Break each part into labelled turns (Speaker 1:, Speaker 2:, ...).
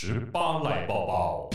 Speaker 1: 十八来抱抱，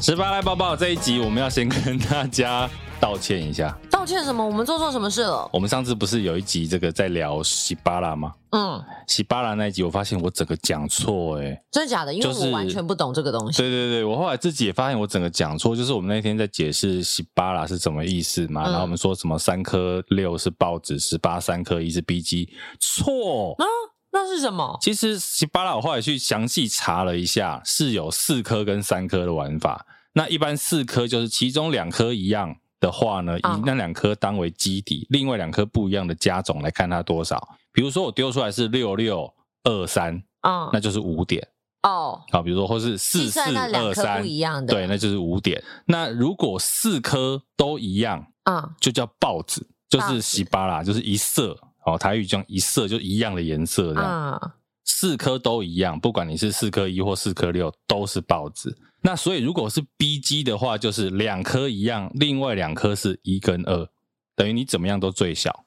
Speaker 2: 十八来抱抱这一集，我们要先跟大家道歉一下。
Speaker 3: 道歉什么？我们做错什么事了？
Speaker 2: 我们上次不是有一集这个在聊喜巴拉吗？嗯，喜巴拉那一集，我发现我整个讲错，哎，
Speaker 3: 真的假的？因为我完全不懂这个东西。
Speaker 2: 对对对，我后来自己也发现我整个讲错，就是我们那天在解释喜巴拉是什么意思嘛，嗯、然后我们说什么三颗六是报纸，十八三颗一是 B G，错啊，
Speaker 3: 那是什么？
Speaker 2: 其实喜巴拉我后来去详细查了一下，是有四颗跟三颗的玩法。那一般四颗就是其中两颗一样。的话呢，以那两颗当为基底，哦、另外两颗不一样的加总来看它多少。比如说我丢出来是六六二三，啊，那就是五点哦。好，比如说或是四四二三，不一样的，对，那就是五点。那如果四颗都一样，啊、哦，就叫报纸，就是喜巴拉，就是一色。哦，台语讲一色就一样的颜色这样。哦四颗都一样，不管你是四颗一或四颗六，都是报纸。那所以如果是 BG 的话，就是两颗一样，另外两颗是一跟二，等于你怎么样都最小，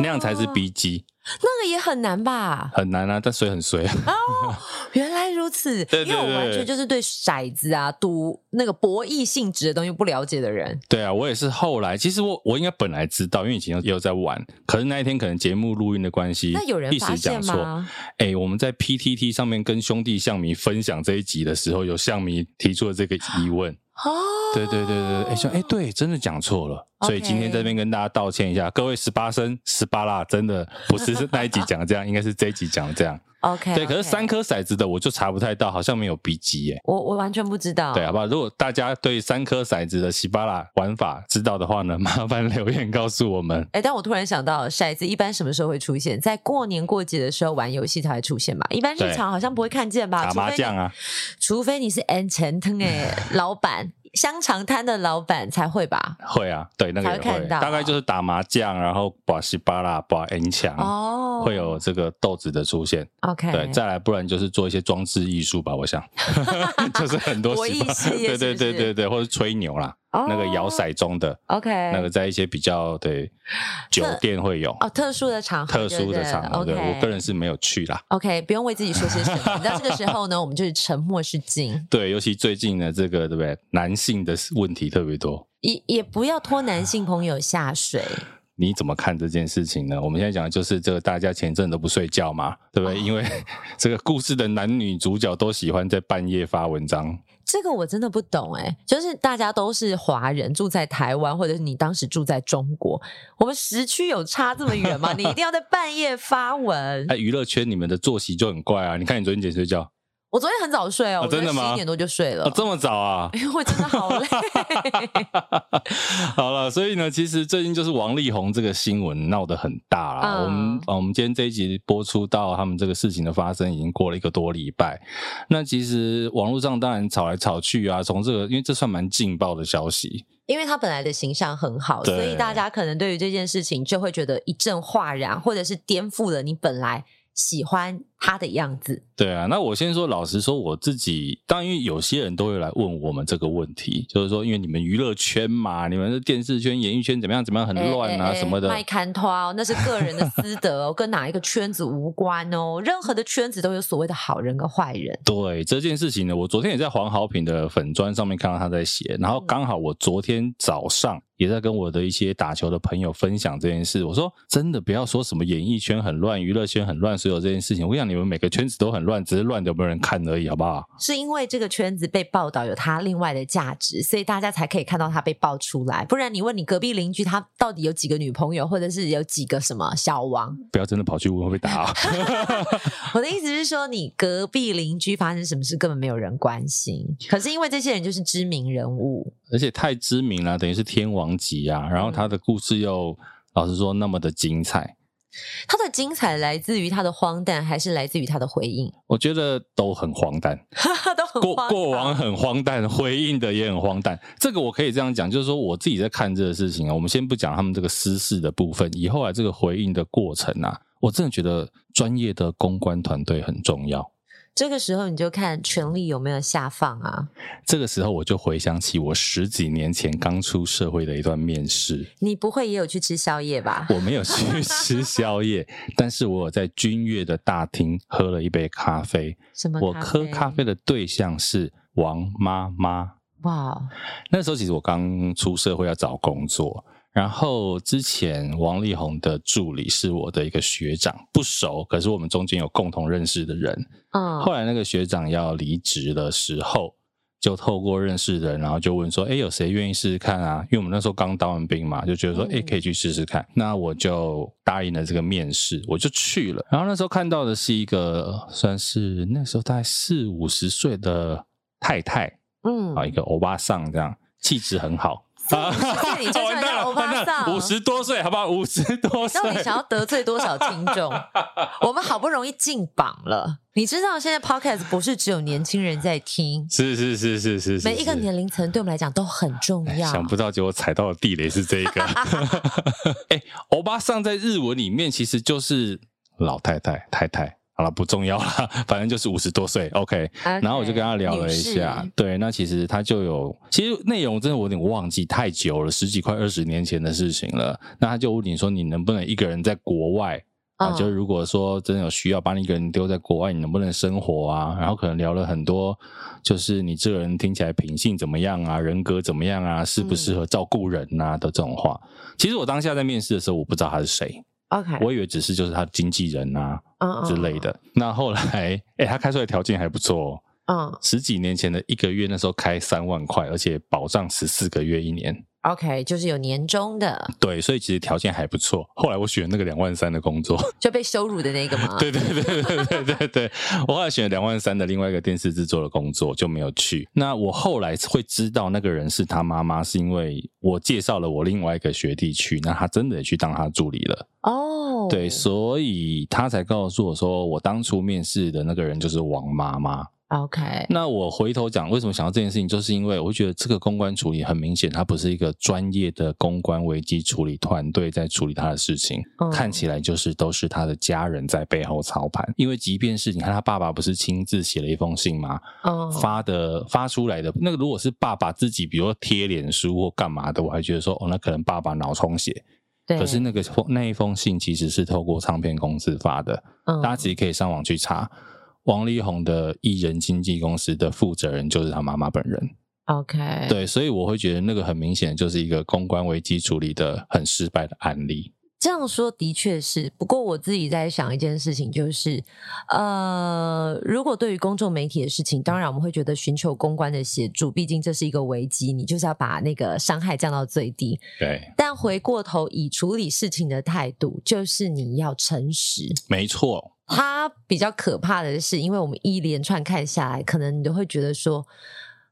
Speaker 2: 那样才是 BG。
Speaker 3: 那个也很难吧？
Speaker 2: 很难啊，但水很水啊。
Speaker 3: 哦，原来如此。对对对，因为我完全就是对骰子啊、赌那个博弈性质的东西不了解的人。
Speaker 2: 对啊，我也是后来，其实我我应该本来知道，因为以前也有在玩。可是那一天可能节目录音的关系，
Speaker 3: 那有人发现吗？
Speaker 2: 哎，我们在 PTT 上面跟兄弟象迷分享这一集的时候，有象迷提出了这个疑问。哦，对对对对，哎说哎对，真的讲错了.所以今天这边跟大家道歉一下，各位十八生十八啦，真的不是是那一集讲的这样，应该是这一集讲的这样。
Speaker 3: OK，
Speaker 2: 对，可是三颗骰子的我就查不太到，好像没有 B G 耶，
Speaker 3: 我我完全不知道。
Speaker 2: 对，好不好？如果大家对三颗骰子的喜巴拉玩法知道的话呢，麻烦留言告诉我们。
Speaker 3: 哎，但我突然想到，骰子一般什么时候会出现？在过年过节的时候玩游戏才会出现吧？一般日常好像不会看见吧？
Speaker 2: 打麻将啊，
Speaker 3: 除非你是 N 钱腾哎老板。香肠摊的老板才会吧？
Speaker 2: 会啊，对，那个也会，会大概就是打麻将，然后把西巴拉，把 N 墙，哦，会有这个豆子的出现。OK，对，再来，不然就是做一些装置艺术吧，我想，就是很多西巴，对对对对对，或者吹牛啦。Oh, 那个摇骰盅的，OK，那个在一些比较对酒店会有
Speaker 3: 哦，特殊的场合，
Speaker 2: 特殊的场合，对，我个人是没有去啦。
Speaker 3: OK，不用为自己说些什么。那这个时候呢，我们就是沉默是金。
Speaker 2: 对，尤其最近呢这个，对不对？男性的问题特别多，
Speaker 3: 也也不要拖男性朋友下水。
Speaker 2: 你怎么看这件事情呢？我们现在讲的就是这个，大家前阵都不睡觉嘛，对不对？Oh. 因为 这个故事的男女主角都喜欢在半夜发文章。
Speaker 3: 这个我真的不懂哎，就是大家都是华人，住在台湾，或者是你当时住在中国，我们时区有差这么远吗？你一定要在半夜发文？
Speaker 2: 哎，娱乐圈你们的作息就很怪啊！你看你昨天几点睡觉？
Speaker 3: 我昨天很早睡哦，真的吗？十一点多就睡了，
Speaker 2: 哦，这么早啊？
Speaker 3: 因为我真的好累。
Speaker 2: 好了，所以呢，其实最近就是王力宏这个新闻闹得很大啦。嗯、我们我们今天这一集播出到他们这个事情的发生，已经过了一个多礼拜。那其实网络上当然吵来吵去啊，从这个因为这算蛮劲爆的消息，
Speaker 3: 因为他本来的形象很好，所以大家可能对于这件事情就会觉得一阵哗然，或者是颠覆了你本来喜欢他的样子，
Speaker 2: 对啊，那我先说，老实说，我自己，当然因为有些人都会来问我们这个问题，就是说，因为你们娱乐圈嘛，你们的电视圈、演艺圈怎么样怎么样很乱啊什么的，
Speaker 3: 卖看拖，那是个人的私德哦，跟哪一个圈子无关哦，任何的圈子都有所谓的好人跟坏人。
Speaker 2: 对这件事情呢，我昨天也在黄好品的粉砖上面看到他在写，然后刚好我昨天早上也在跟我的一些打球的朋友分享这件事，我说真的不要说什么演艺圈很乱、娱乐圈很乱，所有这件事情，我想。你们每个圈子都很乱，只是乱的有没有人看而已，好不好？
Speaker 3: 是因为这个圈子被报道有它另外的价值，所以大家才可以看到它被爆出来。不然你问你隔壁邻居，他到底有几个女朋友，或者是有几个什么小王？
Speaker 2: 不要真的跑去问会被打啊！
Speaker 3: 我的意思是说，你隔壁邻居发生什么事，根本没有人关心。可是因为这些人就是知名人物，
Speaker 2: 而且太知名了，等于是天王级啊。然后他的故事又老实说那么的精彩。
Speaker 3: 他的精彩来自于他的荒诞，还是来自于他的回应？
Speaker 2: 我觉得都很荒诞，
Speaker 3: 都很荒。过
Speaker 2: 过往很荒诞，回应的也很荒诞。这个我可以这样讲，就是说我自己在看这个事情啊。我们先不讲他们这个私事的部分，以后来这个回应的过程啊，我真的觉得专业的公关团队很重要。
Speaker 3: 这个时候你就看权力有没有下放啊。
Speaker 2: 这个时候我就回想起我十几年前刚出社会的一段面试。
Speaker 3: 你不会也有去吃宵夜吧？
Speaker 2: 我没有去吃宵夜，但是我有在君悦的大厅喝了一杯咖啡。
Speaker 3: 什么？
Speaker 2: 我喝咖啡的对象是王妈妈。
Speaker 3: 哇，
Speaker 2: 那时候其实我刚出社会要找工作。然后之前王力宏的助理是我的一个学长，不熟，可是我们中间有共同认识的人。嗯，后来那个学长要离职的时候，就透过认识的人，然后就问说：“哎，有谁愿意试试看啊？”因为我们那时候刚当完兵嘛，就觉得说：“哎，可以去试试看。”那我就答应了这个面试，我就去了。然后那时候看到的是一个算是那时候大概四五十岁的太太，嗯，啊，一个欧巴桑这样，气质很好。啊！
Speaker 3: 你就算欧巴桑，
Speaker 2: 五十多岁，好不好？五十多岁，
Speaker 3: 到底想要得罪多少听众？我们好不容易进榜了，你知道现在 Podcast 不是只有年轻人在听，
Speaker 2: 是是是是是，是，
Speaker 3: 每一个年龄层对我们来讲都很重要。
Speaker 2: 想不到结果踩到的地雷是这个。哎，欧巴桑在日文里面其实就是老太太太太。好了，不重要了，反正就是五十多岁，OK。然后我就跟他聊了一下，对，那其实他就有，其实内容真的我有点忘记太久了，十几快二十年前的事情了。那他就问你说，你能不能一个人在国外啊？就如果说真的有需要，把你一个人丢在国外，你能不能生活啊？然后可能聊了很多，就是你这个人听起来品性怎么样啊，人格怎么样啊，适不适合照顾人啊的这种话。其实我当下在面试的时候，我不知道他是谁。
Speaker 3: OK，
Speaker 2: 我以为只是就是他的经纪人啊之类的。Uh, uh, uh. 那后来，哎、欸，他开出来条件还不错。嗯，uh. 十几年前的一个月那时候开三万块，而且保障十四个月一年。
Speaker 3: OK，就是有年终的。
Speaker 2: 对，所以其实条件还不错。后来我选那个两万三的工作，
Speaker 3: 就被羞辱的那个吗？
Speaker 2: 对对对对对对对，我后来选了两万三的另外一个电视制作的工作，就没有去。那我后来会知道那个人是他妈妈，是因为我介绍了我另外一个学弟去，那他真的也去当他助理了。哦，oh. 对，所以他才告诉我说，我当初面试的那个人就是王妈妈。
Speaker 3: OK，
Speaker 2: 那我回头讲为什么想到这件事情，就是因为我觉得这个公关处理很明显，它不是一个专业的公关危机处理团队在处理他的事情，嗯、看起来就是都是他的家人在背后操盘。因为即便是你看他爸爸不是亲自写了一封信吗？嗯、发的发出来的那个，如果是爸爸自己，比如说贴脸书或干嘛的，我还觉得说哦，那可能爸爸脑充血。对，可是那个那一封信其实是透过唱片公司发的，嗯、大家其实可以上网去查。王力宏的艺人经纪公司的负责人就是他妈妈本人。
Speaker 3: OK，
Speaker 2: 对，所以我会觉得那个很明显就是一个公关危机处理的很失败的案例。
Speaker 3: 这样说的确是，不过我自己在想一件事情，就是呃，如果对于公众媒体的事情，当然我们会觉得寻求公关的协助，毕竟这是一个危机，你就是要把那个伤害降到最低。
Speaker 2: 对，
Speaker 3: 但回过头以处理事情的态度，就是你要诚实。
Speaker 2: 没错。
Speaker 3: 他比较可怕的是，因为我们一连串看下来，可能你都会觉得说，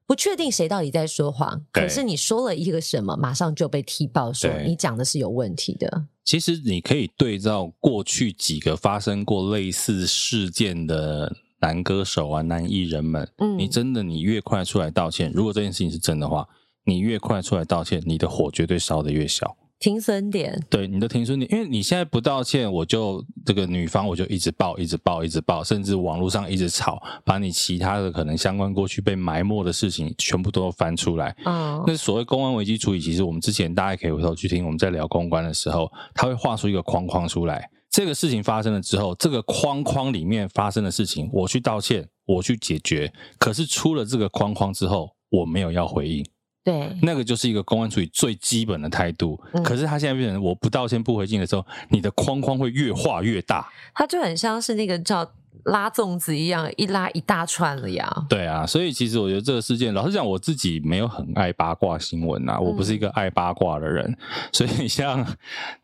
Speaker 3: 不确定谁到底在说谎。可是你说了一个什么，马上就被踢爆，说你讲的是有问题的。
Speaker 2: 其实你可以对照过去几个发生过类似事件的男歌手啊、男艺人们，嗯，你真的你越快出来道歉，如果这件事情是真的话，你越快出来道歉，你的火绝对烧得越小。
Speaker 3: 停损点，
Speaker 2: 对你的停损点，因为你现在不道歉，我就这个女方我就一直爆，一直爆，一直爆，甚至网络上一直吵，把你其他的可能相关过去被埋没的事情全部都翻出来。嗯，那所谓公关危机处理，其实我们之前大家可以回头去听，我们在聊公关的时候，他会画出一个框框出来。这个事情发生了之后，这个框框里面发生的事情，我去道歉，我去解决。可是出了这个框框之后，我没有要回应。
Speaker 3: 对，
Speaker 2: 那个就是一个公安处理最基本的态度。嗯、可是他现在变成我不道歉不回敬的时候，你的框框会越画越大。
Speaker 3: 他就很像是那个叫拉粽子一样，一拉一大串了呀。
Speaker 2: 对啊，所以其实我觉得这个事件，老实讲，我自己没有很爱八卦新闻呐，我不是一个爱八卦的人。嗯、所以像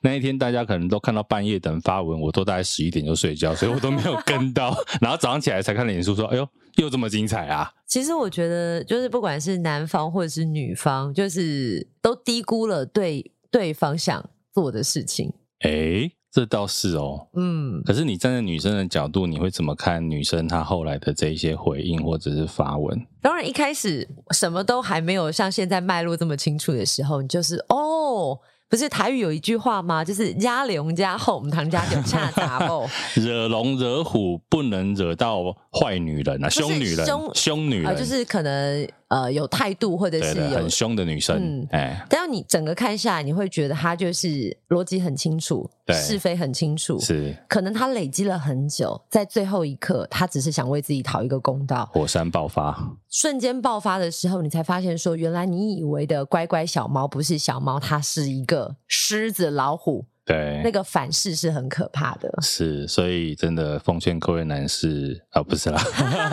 Speaker 2: 那一天，大家可能都看到半夜等发文，我都大概十一点就睡觉，所以我都没有跟到。然后早上起来才看脸书说：“哎呦。”又这么精彩啊！
Speaker 3: 其实我觉得，就是不管是男方或者是女方，就是都低估了对对方想做的事情。
Speaker 2: 诶，这倒是哦。嗯，可是你站在女生的角度，你会怎么看女生她后来的这一些回应或者是发文？
Speaker 3: 当然，一开始什么都还没有像现在脉络这么清楚的时候，你就是哦。不是台语有一句话吗？就是“家龙家后，我们唐家就恰杂哦。”
Speaker 2: 惹龙惹虎不能惹到坏女人啊，凶女人，凶女人，
Speaker 3: 呃，就是可能呃有态度或者是有
Speaker 2: 很凶的女生。嗯，哎，
Speaker 3: 但是你整个看下来，你会觉得她就是逻辑很清楚，是非很清楚，
Speaker 2: 是
Speaker 3: 可能她累积了很久，在最后一刻，她只是想为自己讨一个公道。
Speaker 2: 火山爆发，
Speaker 3: 瞬间爆发的时候，你才发现说，原来你以为的乖乖小猫不是小猫，它是一个。狮子、老虎，
Speaker 2: 对，
Speaker 3: 那个反噬是很可怕的。
Speaker 2: 是，所以真的奉劝各位男士啊，不是啦，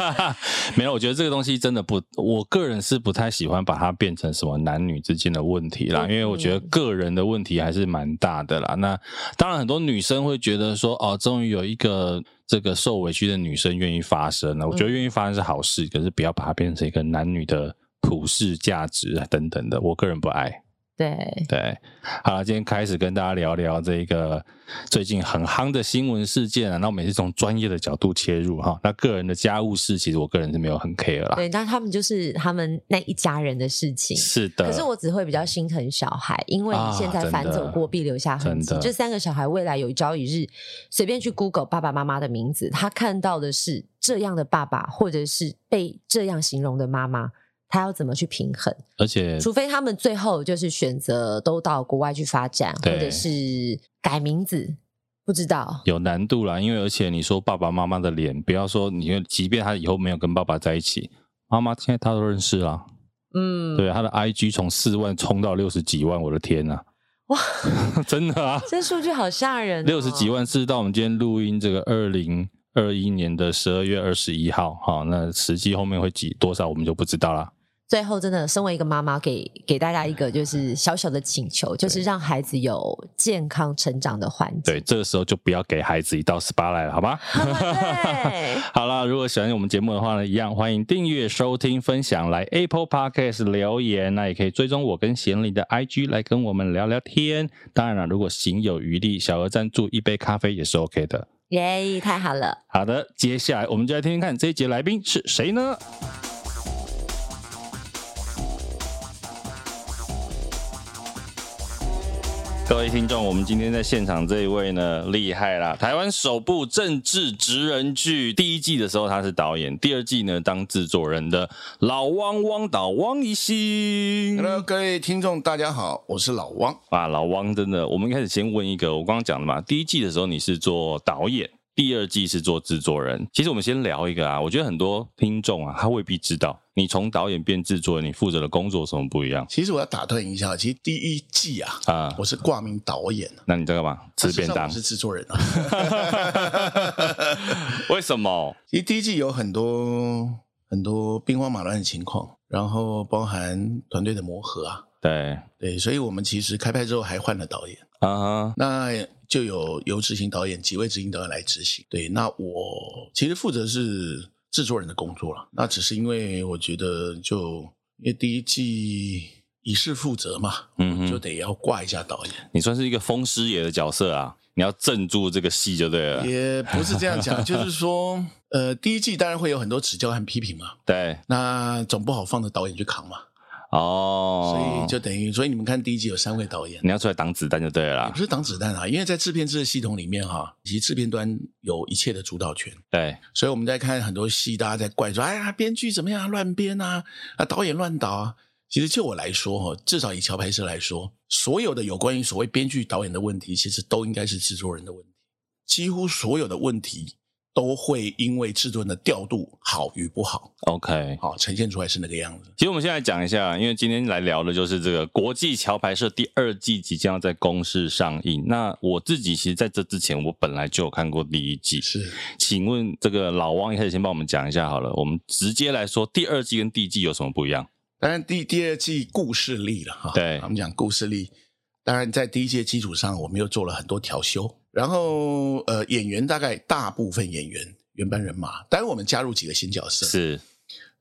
Speaker 2: 没有。我觉得这个东西真的不，我个人是不太喜欢把它变成什么男女之间的问题啦，嗯、因为我觉得个人的问题还是蛮大的啦。那当然，很多女生会觉得说，哦，终于有一个这个受委屈的女生愿意发声了。我觉得愿意发声是好事，嗯、可是不要把它变成一个男女的普世价值等等的，我个人不爱。
Speaker 3: 对
Speaker 2: 对，好了，今天开始跟大家聊聊这个最近很夯的新闻事件啊。那我们也是从专业的角度切入哈。那个人的家务事，其实我个人是没有很 care 啦。
Speaker 3: 对，那他们就是他们那一家人的事情。
Speaker 2: 是的。
Speaker 3: 可是我只会比较心疼小孩，因为你现在反走过必留下痕迹。这三个小孩未来有一朝一日，随便去 Google 爸爸妈妈的名字，他看到的是这样的爸爸，或者是被这样形容的妈妈。他要怎么去平衡？
Speaker 2: 而且，
Speaker 3: 除非他们最后就是选择都到国外去发展，或者是改名字，不知道
Speaker 2: 有难度啦。因为而且你说爸爸妈妈的脸，不要说你，即便他以后没有跟爸爸在一起，妈妈现在他都认识啦。嗯，对，他的 IG 从四万冲到六十几万，我的天呐！哇，真的啊，
Speaker 3: 这数据好吓人哦。
Speaker 2: 六十几万是到我们今天录音这个二零二一年的十二月二十一号，好，那实际后面会几多少，我们就不知道了。
Speaker 3: 最后，真的，身为一个妈妈，给给大家一个就是小小的请求，就是让孩子有健康成长的环境。
Speaker 2: 对，这个时候就不要给孩子一道 SPA 来了，好吗？对，好了，如果喜欢我们节目的话呢，一样欢迎订阅、收听、分享，来 Apple Podcast 留言，那也可以追踪我跟贤玲的 IG 来跟我们聊聊天。当然了，如果行有余力，小额赞助一杯咖啡也是 OK 的。
Speaker 3: 耶，太好了。
Speaker 2: 好的，接下来我们就来听听看这一节来宾是谁呢？各位听众，我们今天在现场这一位呢，厉害啦！台湾首部政治职人剧第一季的时候他是导演，第二季呢当制作人的老汪汪导汪一新。
Speaker 4: Hello，各位听众，大家好，我是老汪
Speaker 2: 啊。老汪真的，我们一开始先问一个，我刚刚讲的嘛，第一季的时候你是做导演，第二季是做制作人。其实我们先聊一个啊，我觉得很多听众啊，他未必知道。你从导演变制作人，你负责的工作有什么不一样？
Speaker 4: 其实我要打断一下，其实第一季啊，啊，我是挂名导演。
Speaker 2: 那你在干嘛？吃便当？
Speaker 4: 我是制作人啊。
Speaker 2: 为什么？
Speaker 4: 其实第一季有很多很多兵荒马乱的情况，然后包含团队的磨合啊。
Speaker 2: 对
Speaker 4: 对，所以我们其实开拍之后还换了导演
Speaker 2: 啊，uh huh.
Speaker 4: 那就有由执行导演几位执行导演来执行。对，那我其实负责是。制作人的工作了，那只是因为我觉得就，因为第一季以事负责嘛，嗯，就得要挂一下导演。
Speaker 2: 你算是一个风师爷的角色啊，你要镇住这个戏就对了。
Speaker 4: 也不是这样讲，就是说，呃，第一季当然会有很多指教和批评嘛，
Speaker 2: 对，
Speaker 4: 那总不好放着导演去扛嘛。
Speaker 2: 哦，
Speaker 4: 所以就等于，所以你们看第一集有三位导演，
Speaker 2: 你要出来挡子弹就对了
Speaker 4: 不是挡子弹啊，因为在制片制的系统里面哈，其实制片端有一切的主导权。
Speaker 2: 对，
Speaker 4: 所以我们在看很多戏，大家在怪说，哎呀，编剧怎么样乱编啊，啊，导演乱导啊。其实就我来说哈，至少以桥牌社来说，所有的有关于所谓编剧导演的问题，其实都应该是制作人的问题，几乎所有的问题。都会因为制作人的调度好与不好
Speaker 2: ，OK，
Speaker 4: 好呈现出来是那个样子。
Speaker 2: 其实我们现在讲一下，因为今天来聊的就是这个国际桥牌社第二季即将要在公视上映。那我自己其实在这之前，我本来就有看过第一季。
Speaker 4: 是，请
Speaker 2: 问这个老汪一开始先帮我们讲一下好了。我们直接来说，第二季跟第一季有什么不一样？
Speaker 4: 当然，第第二季故事力了哈。
Speaker 2: 对，
Speaker 4: 我们讲故事力。当然，在第一季的基础上，我们又做了很多调修。然后，呃，演员大概大部分演员原班人马，当然我们加入几个新角色。
Speaker 2: 是，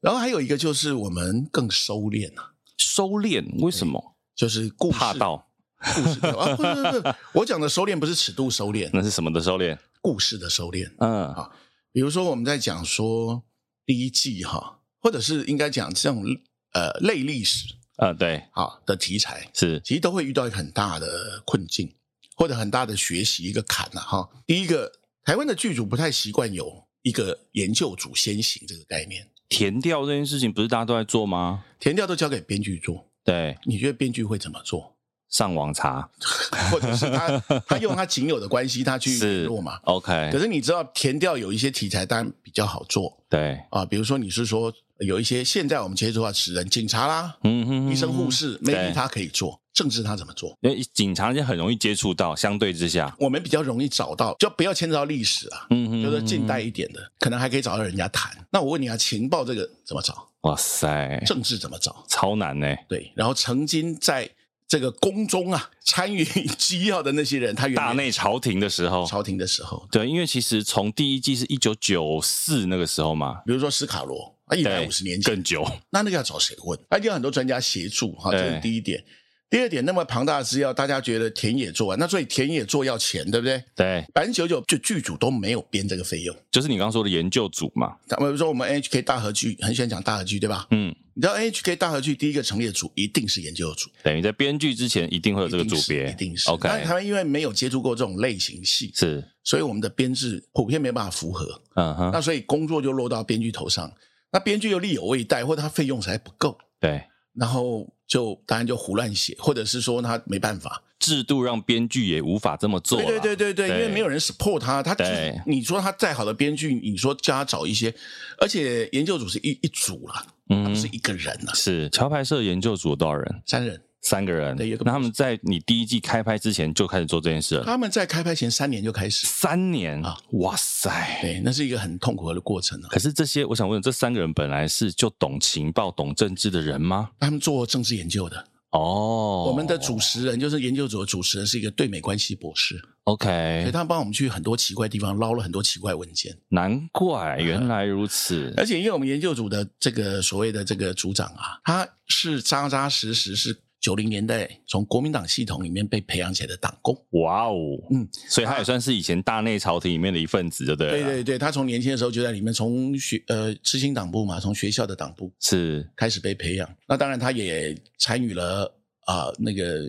Speaker 4: 然后还有一个就是我们更收敛啊。
Speaker 2: 收敛？为什么？
Speaker 4: 就是故事
Speaker 2: 怕到
Speaker 4: 故事啊！不是不是，我讲的收敛不是尺度收敛，
Speaker 2: 那是什么的收敛？
Speaker 4: 故事的收敛。
Speaker 2: 嗯，
Speaker 4: 好，比如说我们在讲说第一季哈，或者是应该讲这种呃类历史
Speaker 2: 呃，对，
Speaker 4: 好的题材
Speaker 2: 是，
Speaker 4: 其实都会遇到一个很大的困境，或者很大的学习一个坎了、啊。哈，第一个，台湾的剧组不太习惯有一个研究组先行这个概念。
Speaker 2: 填调这件事情不是大家都在做吗？
Speaker 4: 填调都交给编剧做。
Speaker 2: 对，
Speaker 4: 你觉得编剧会怎么做？
Speaker 2: 上网查，
Speaker 4: 或者是他他用他仅有的关系，他去联络嘛。
Speaker 2: OK，
Speaker 4: 可是你知道填调有一些题材当然比较好做。
Speaker 2: 对啊，
Speaker 4: 比如说你是说有一些现在我们接触到词人，警察啦，
Speaker 2: 嗯哼，哼，
Speaker 4: 医生护士，maybe 他可以做。政治他怎么做？
Speaker 2: 因为警察就很容易接触到，相对之下，
Speaker 4: 我们比较容易找到，就不要牵扯到历史啊，嗯哼，就是近代一点的，可能还可以找到人家谈。那我问你啊，情报这个怎么找？
Speaker 2: 哇塞，
Speaker 4: 政治怎么找？
Speaker 2: 超难呢。
Speaker 4: 对，然后曾经在这个宫中啊参与机要的那些人，他原来
Speaker 2: 大内朝廷的时候，
Speaker 4: 朝廷的时候，
Speaker 2: 对，因为其实从第一季是一九九四那个时候嘛，
Speaker 4: 比如说斯卡罗啊，一百五十年前
Speaker 2: 更久，
Speaker 4: 那那个要找谁问？那一定有很多专家协助哈，这是第一点。第二点，那么庞大的资料，大家觉得田野做完，那所以田野做要钱，对不对？
Speaker 2: 对，
Speaker 4: 百分之九十九就剧组都没有编这个费用，就是你刚刚说的研究组嘛。比如说我们 NHK 大合剧很喜欢讲大合剧，对吧？嗯，你知道 NHK 大合剧第一个成立的组一定是研究组，
Speaker 2: 等于在编剧之前一定会有这个组别，
Speaker 4: 一定是。
Speaker 2: OK，
Speaker 4: 但他们因为没有接触过这种类型戏，
Speaker 2: 是，
Speaker 4: 所以我们的编制普遍没办法符合。嗯哼，那所以工作就落到编剧头上，那编剧又力有未逮，或者他费用实在不够。
Speaker 2: 对。
Speaker 4: 然后就当然就胡乱写，或者是说他没办法，
Speaker 2: 制度让编剧也无法这么做。
Speaker 4: 对对对对对，因为没有人 support 他，他就是你说他再好的编剧，你说叫他找一些，而且研究组是一一组了，嗯，是一个人了。
Speaker 2: 是桥牌社研究组有多少人？
Speaker 4: 三人。
Speaker 2: 三个人，那他们在你第一季开拍之前就开始做这件事了。
Speaker 4: 他们在开拍前三年就开始，
Speaker 2: 三年啊，哇塞，
Speaker 4: 对，那是一个很痛苦的过程啊。
Speaker 2: 可是这些，我想问，这三个人本来是就懂情报、懂政治的人吗？
Speaker 4: 他们做政治研究的。哦，我们的主持人就是研究组的主持人，是一个对美关系博士。
Speaker 2: OK，
Speaker 4: 所以他帮我们去很多奇怪地方捞了很多奇怪文件。
Speaker 2: 难怪原来如此。
Speaker 4: 而且因为我们研究组的这个所谓的这个组长啊，他是扎扎实实是。九零年代从国民党系统里面被培养起来的党工，
Speaker 2: 哇哦，嗯，所以他也算是以前大内朝廷里面的一份子，对不对？
Speaker 4: 对对对，他从年轻的时候就在里面，从学呃知青党部嘛，从学校的党部
Speaker 2: 是开
Speaker 4: 始被培养。那当然，他也参与了啊、呃，那个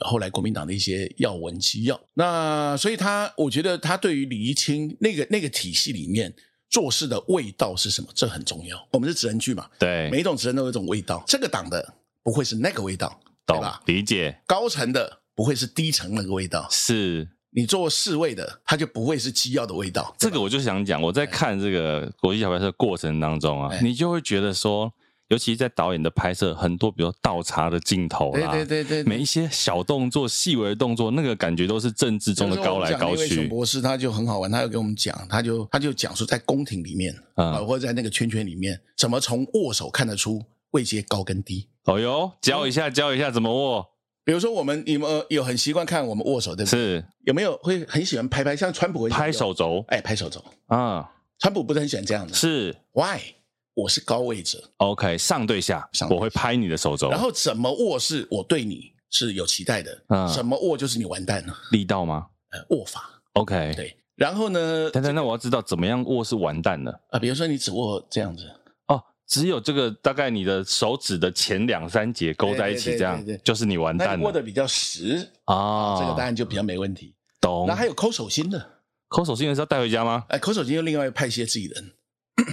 Speaker 4: 后来国民党的一些要闻机要。那所以他，我觉得他对于李一清那个那个体系里面做事的味道是什么，这很重要。我们是职人剧嘛，
Speaker 2: 对，
Speaker 4: 每一种职人都有一种味道，这个党的不会是那个味道。
Speaker 2: 懂吧？理解。
Speaker 4: 高层的不会是低层那个味道，
Speaker 2: 是
Speaker 4: 你做侍卫的，他就不会是机要的味道。
Speaker 2: 这个我就想讲，我在看这个国际小白车的过程当中啊，你就会觉得说，尤其在导演的拍摄，很多比如倒茶的镜头啦，
Speaker 4: 对对对对，
Speaker 2: 每一些小动作、细微的动作，那个感觉都是政治中的高来高去。
Speaker 4: 熊博士他就很好玩，他就跟我们讲，他就他就讲说，在宫廷里面啊，或者在那个圈圈里面，怎么从握手看得出位阶高跟低。
Speaker 2: 哦哟，教一下，教一下怎么握。
Speaker 4: 比如说，我们你们有很习惯看我们握手，对不对？
Speaker 2: 是。有
Speaker 4: 没有会很喜欢拍拍？像川普会
Speaker 2: 拍手肘，
Speaker 4: 哎，拍手肘啊。川普不是很喜欢这样的。
Speaker 2: 是。
Speaker 4: Why？我是高位者。
Speaker 2: OK，上对下，上对下我会拍你的手肘。
Speaker 4: 然后怎么握是我对你是有期待的。嗯。怎么握就是你完蛋了。
Speaker 2: 力道吗？
Speaker 4: 呃，握法。
Speaker 2: OK。
Speaker 4: 对。然后呢？
Speaker 2: 等等，那我要知道怎么样握是完蛋了
Speaker 4: 啊？比如说你只握这样子。
Speaker 2: 只有这个大概你的手指的前两三节勾在一起，这样就是你完蛋了。
Speaker 4: 握的比较实啊，这个当然就比较没问题。
Speaker 2: 懂。
Speaker 4: 那还有抠手心的，
Speaker 2: 抠手心的是要带回家吗？
Speaker 4: 哎，抠手心又另外派些自己人。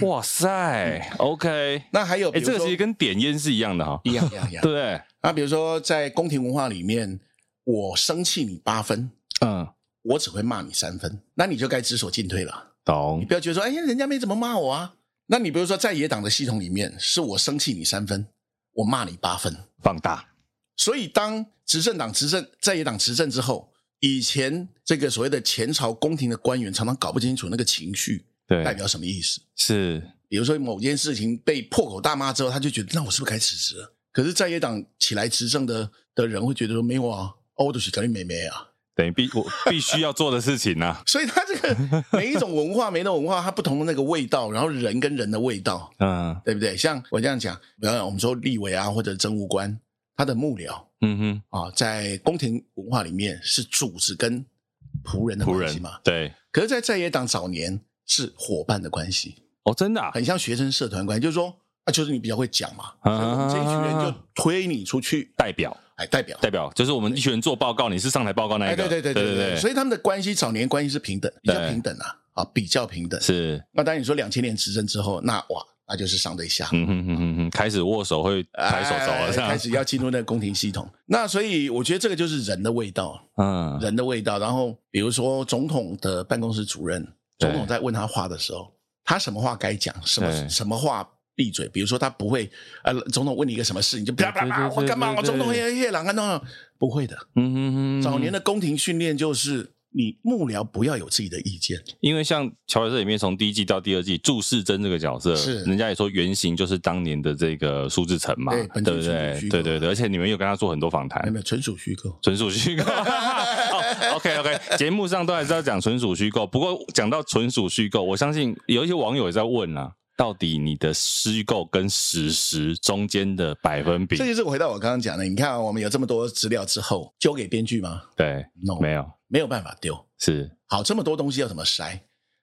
Speaker 2: 哇塞，OK。那还有，哎，这个其实跟点烟是一样的哈，
Speaker 4: 一样一样一样，
Speaker 2: 对不 对？
Speaker 4: 那比如说在宫廷文化里面，我生气你八分，嗯，我只会骂你三分，那你就该知所进退了。
Speaker 2: 懂。
Speaker 4: 你不要觉得说，哎呀，人家没怎么骂我啊。那你比如说，在野党的系统里面，是我生气你三分，我骂你八分，
Speaker 2: 放大。
Speaker 4: 所以当执政党执政，在野党执政之后，以前这个所谓的前朝宫廷的官员常常搞不清楚那个情绪，对，代表什么意思？
Speaker 2: 是，
Speaker 4: 比如说某件事情被破口大骂之后，他就觉得，那我是不是该辞职了？可是，在野党起来执政的的人会觉得说，没有啊，我都是跟你妹妹啊。
Speaker 2: 等于必我必须要做的事情呢、啊，
Speaker 4: 所以它这个每一种文化，每一种文化，它不同的那个味道，然后人跟人的味道，嗯，对不对？像我这样讲，比方我们说立委啊，或者政务官，他的幕僚，嗯哼，啊，在宫廷文化里面是主子跟仆人的关系嘛，
Speaker 2: 对。
Speaker 4: 可是，在在野党早年是伙伴的关系，
Speaker 2: 哦，真的、啊，
Speaker 4: 很像学生社团关系，就是说啊，就是你比较会讲嘛，所以我们这一群人就推你出去
Speaker 2: 代表，
Speaker 4: 哎，代表。
Speaker 2: 代表，就是我们一群人做报告，你是上台报告那一个，
Speaker 4: 哎，对对对对对对，所以他们的关系早年关系是平等，比较平等啊，啊，比较平等。
Speaker 2: 是。
Speaker 4: 那当然你说两千年执政之后，那哇，那就是上对下，
Speaker 2: 嗯哼哼哼哼，开始握手会抬手肘了，
Speaker 4: 开始要进入那个宫廷系统。那所以我觉得这个就是人的味道，嗯，人的味道。然后比如说总统的办公室主任，总统在问他话的时候，他什么话该讲，什么什么话。闭嘴！比如说，他不会，呃，总统问你一个什么事，你就啪啪啪，我干嘛？我总统黑夜郎啊，那不会的。嗯嗯嗯。早年的宫廷训练就是，你幕僚不要有自己的意见。
Speaker 2: 因为像乔白社里面，从第一季到第二季，祝世珍这个角色，是人家也说原型就是当年的这个苏志成嘛，对不对？对对对，而且你们有跟他做很多访谈，
Speaker 4: 没有，纯属虚构，
Speaker 2: 纯属虚构。OK OK，节目上都还是要讲纯属虚构。不过讲到纯属虚构，我相信有一些网友也在问啊。到底你的虚构跟史实中间的百分比？
Speaker 4: 这就是回到我刚刚讲的。你看啊，我们有这么多资料之后，丢给编剧吗？
Speaker 2: 对
Speaker 4: ，no，
Speaker 2: 没有，
Speaker 4: 没有办法丢。
Speaker 2: 是，
Speaker 4: 好，这么多东西要怎么筛？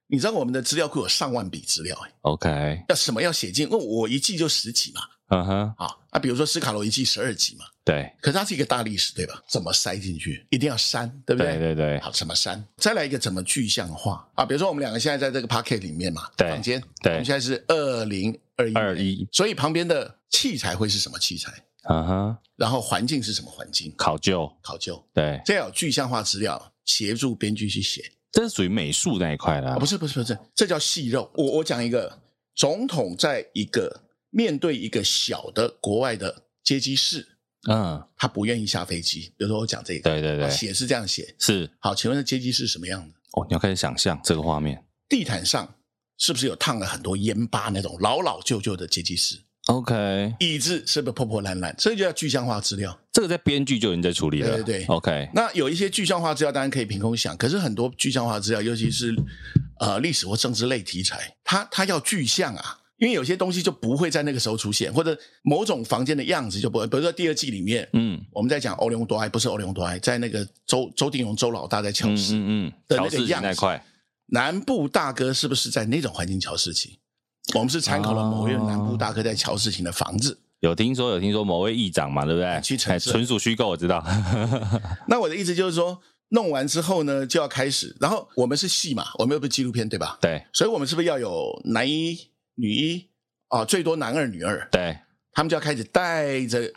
Speaker 4: 你知道我们的资料库有上万笔资料，欸
Speaker 2: ，OK，
Speaker 4: 要什么要写进？因为我一季就十集嘛。嗯哼，好，那比如说斯卡罗一季十二集嘛，
Speaker 2: 对，
Speaker 4: 可是它是一个大历史，对吧？怎么塞进去？一定要删，对不对？
Speaker 2: 对对对，
Speaker 4: 好，怎么删？再来一个怎么具象化啊？比如说我们两个现在在这个 Pocket 里面嘛，
Speaker 2: 对，
Speaker 4: 房间，
Speaker 2: 对，
Speaker 4: 我们现在是二零二一
Speaker 2: 二一，
Speaker 4: 所以旁边的器材会是什么器材？啊哈，然后环境是什么环境？
Speaker 2: 考究，
Speaker 4: 考究，
Speaker 2: 对，
Speaker 4: 这要有具象化资料协助编剧去写，
Speaker 2: 这是属于美术那一块的啊？
Speaker 4: 不是不是不是，这叫细肉。我我讲一个总统在一个。面对一个小的国外的接机室，嗯，他不愿意下飞机。比如说我讲这个，
Speaker 2: 对对对，
Speaker 4: 写是这样写，
Speaker 2: 是。
Speaker 4: 好，请问这阶级是什么样的？
Speaker 2: 哦，你要开始想象这个画面，
Speaker 4: 地毯上是不是有烫了很多烟疤那种老老旧旧的阶级室
Speaker 2: ？OK，
Speaker 4: 椅子是不是破破烂烂？这就叫具象化资料。
Speaker 2: 这个在编剧就已经在处理了。
Speaker 4: 对对对
Speaker 2: ，OK。
Speaker 4: 那有一些具象化资料当然可以凭空想，可是很多具象化资料，尤其是呃历史或政治类题材，它它要具象啊。因为有些东西就不会在那个时候出现，或者某种房间的样子就不会。比如说第二季里面，嗯，我们在讲欧龙多埃，不是欧龙多埃，在那个周周定荣周老大在乔事，嗯嗯的那个样子，南部大哥是不是在那种环境乔事情？我们是参考了某位南部大哥在乔事情的房子。
Speaker 2: 有听说，有听说某位议长嘛，对不对？
Speaker 4: 去陈设，
Speaker 2: 纯属虚构，我知道。
Speaker 4: 那我的意思就是说，弄完之后呢，就要开始。然后我们是戏嘛，我们又不是纪录片，对吧？
Speaker 2: 对。
Speaker 4: 所以我们是不是要有男一？女一啊，最多男二女二，
Speaker 2: 对，
Speaker 4: 他们就要开始带着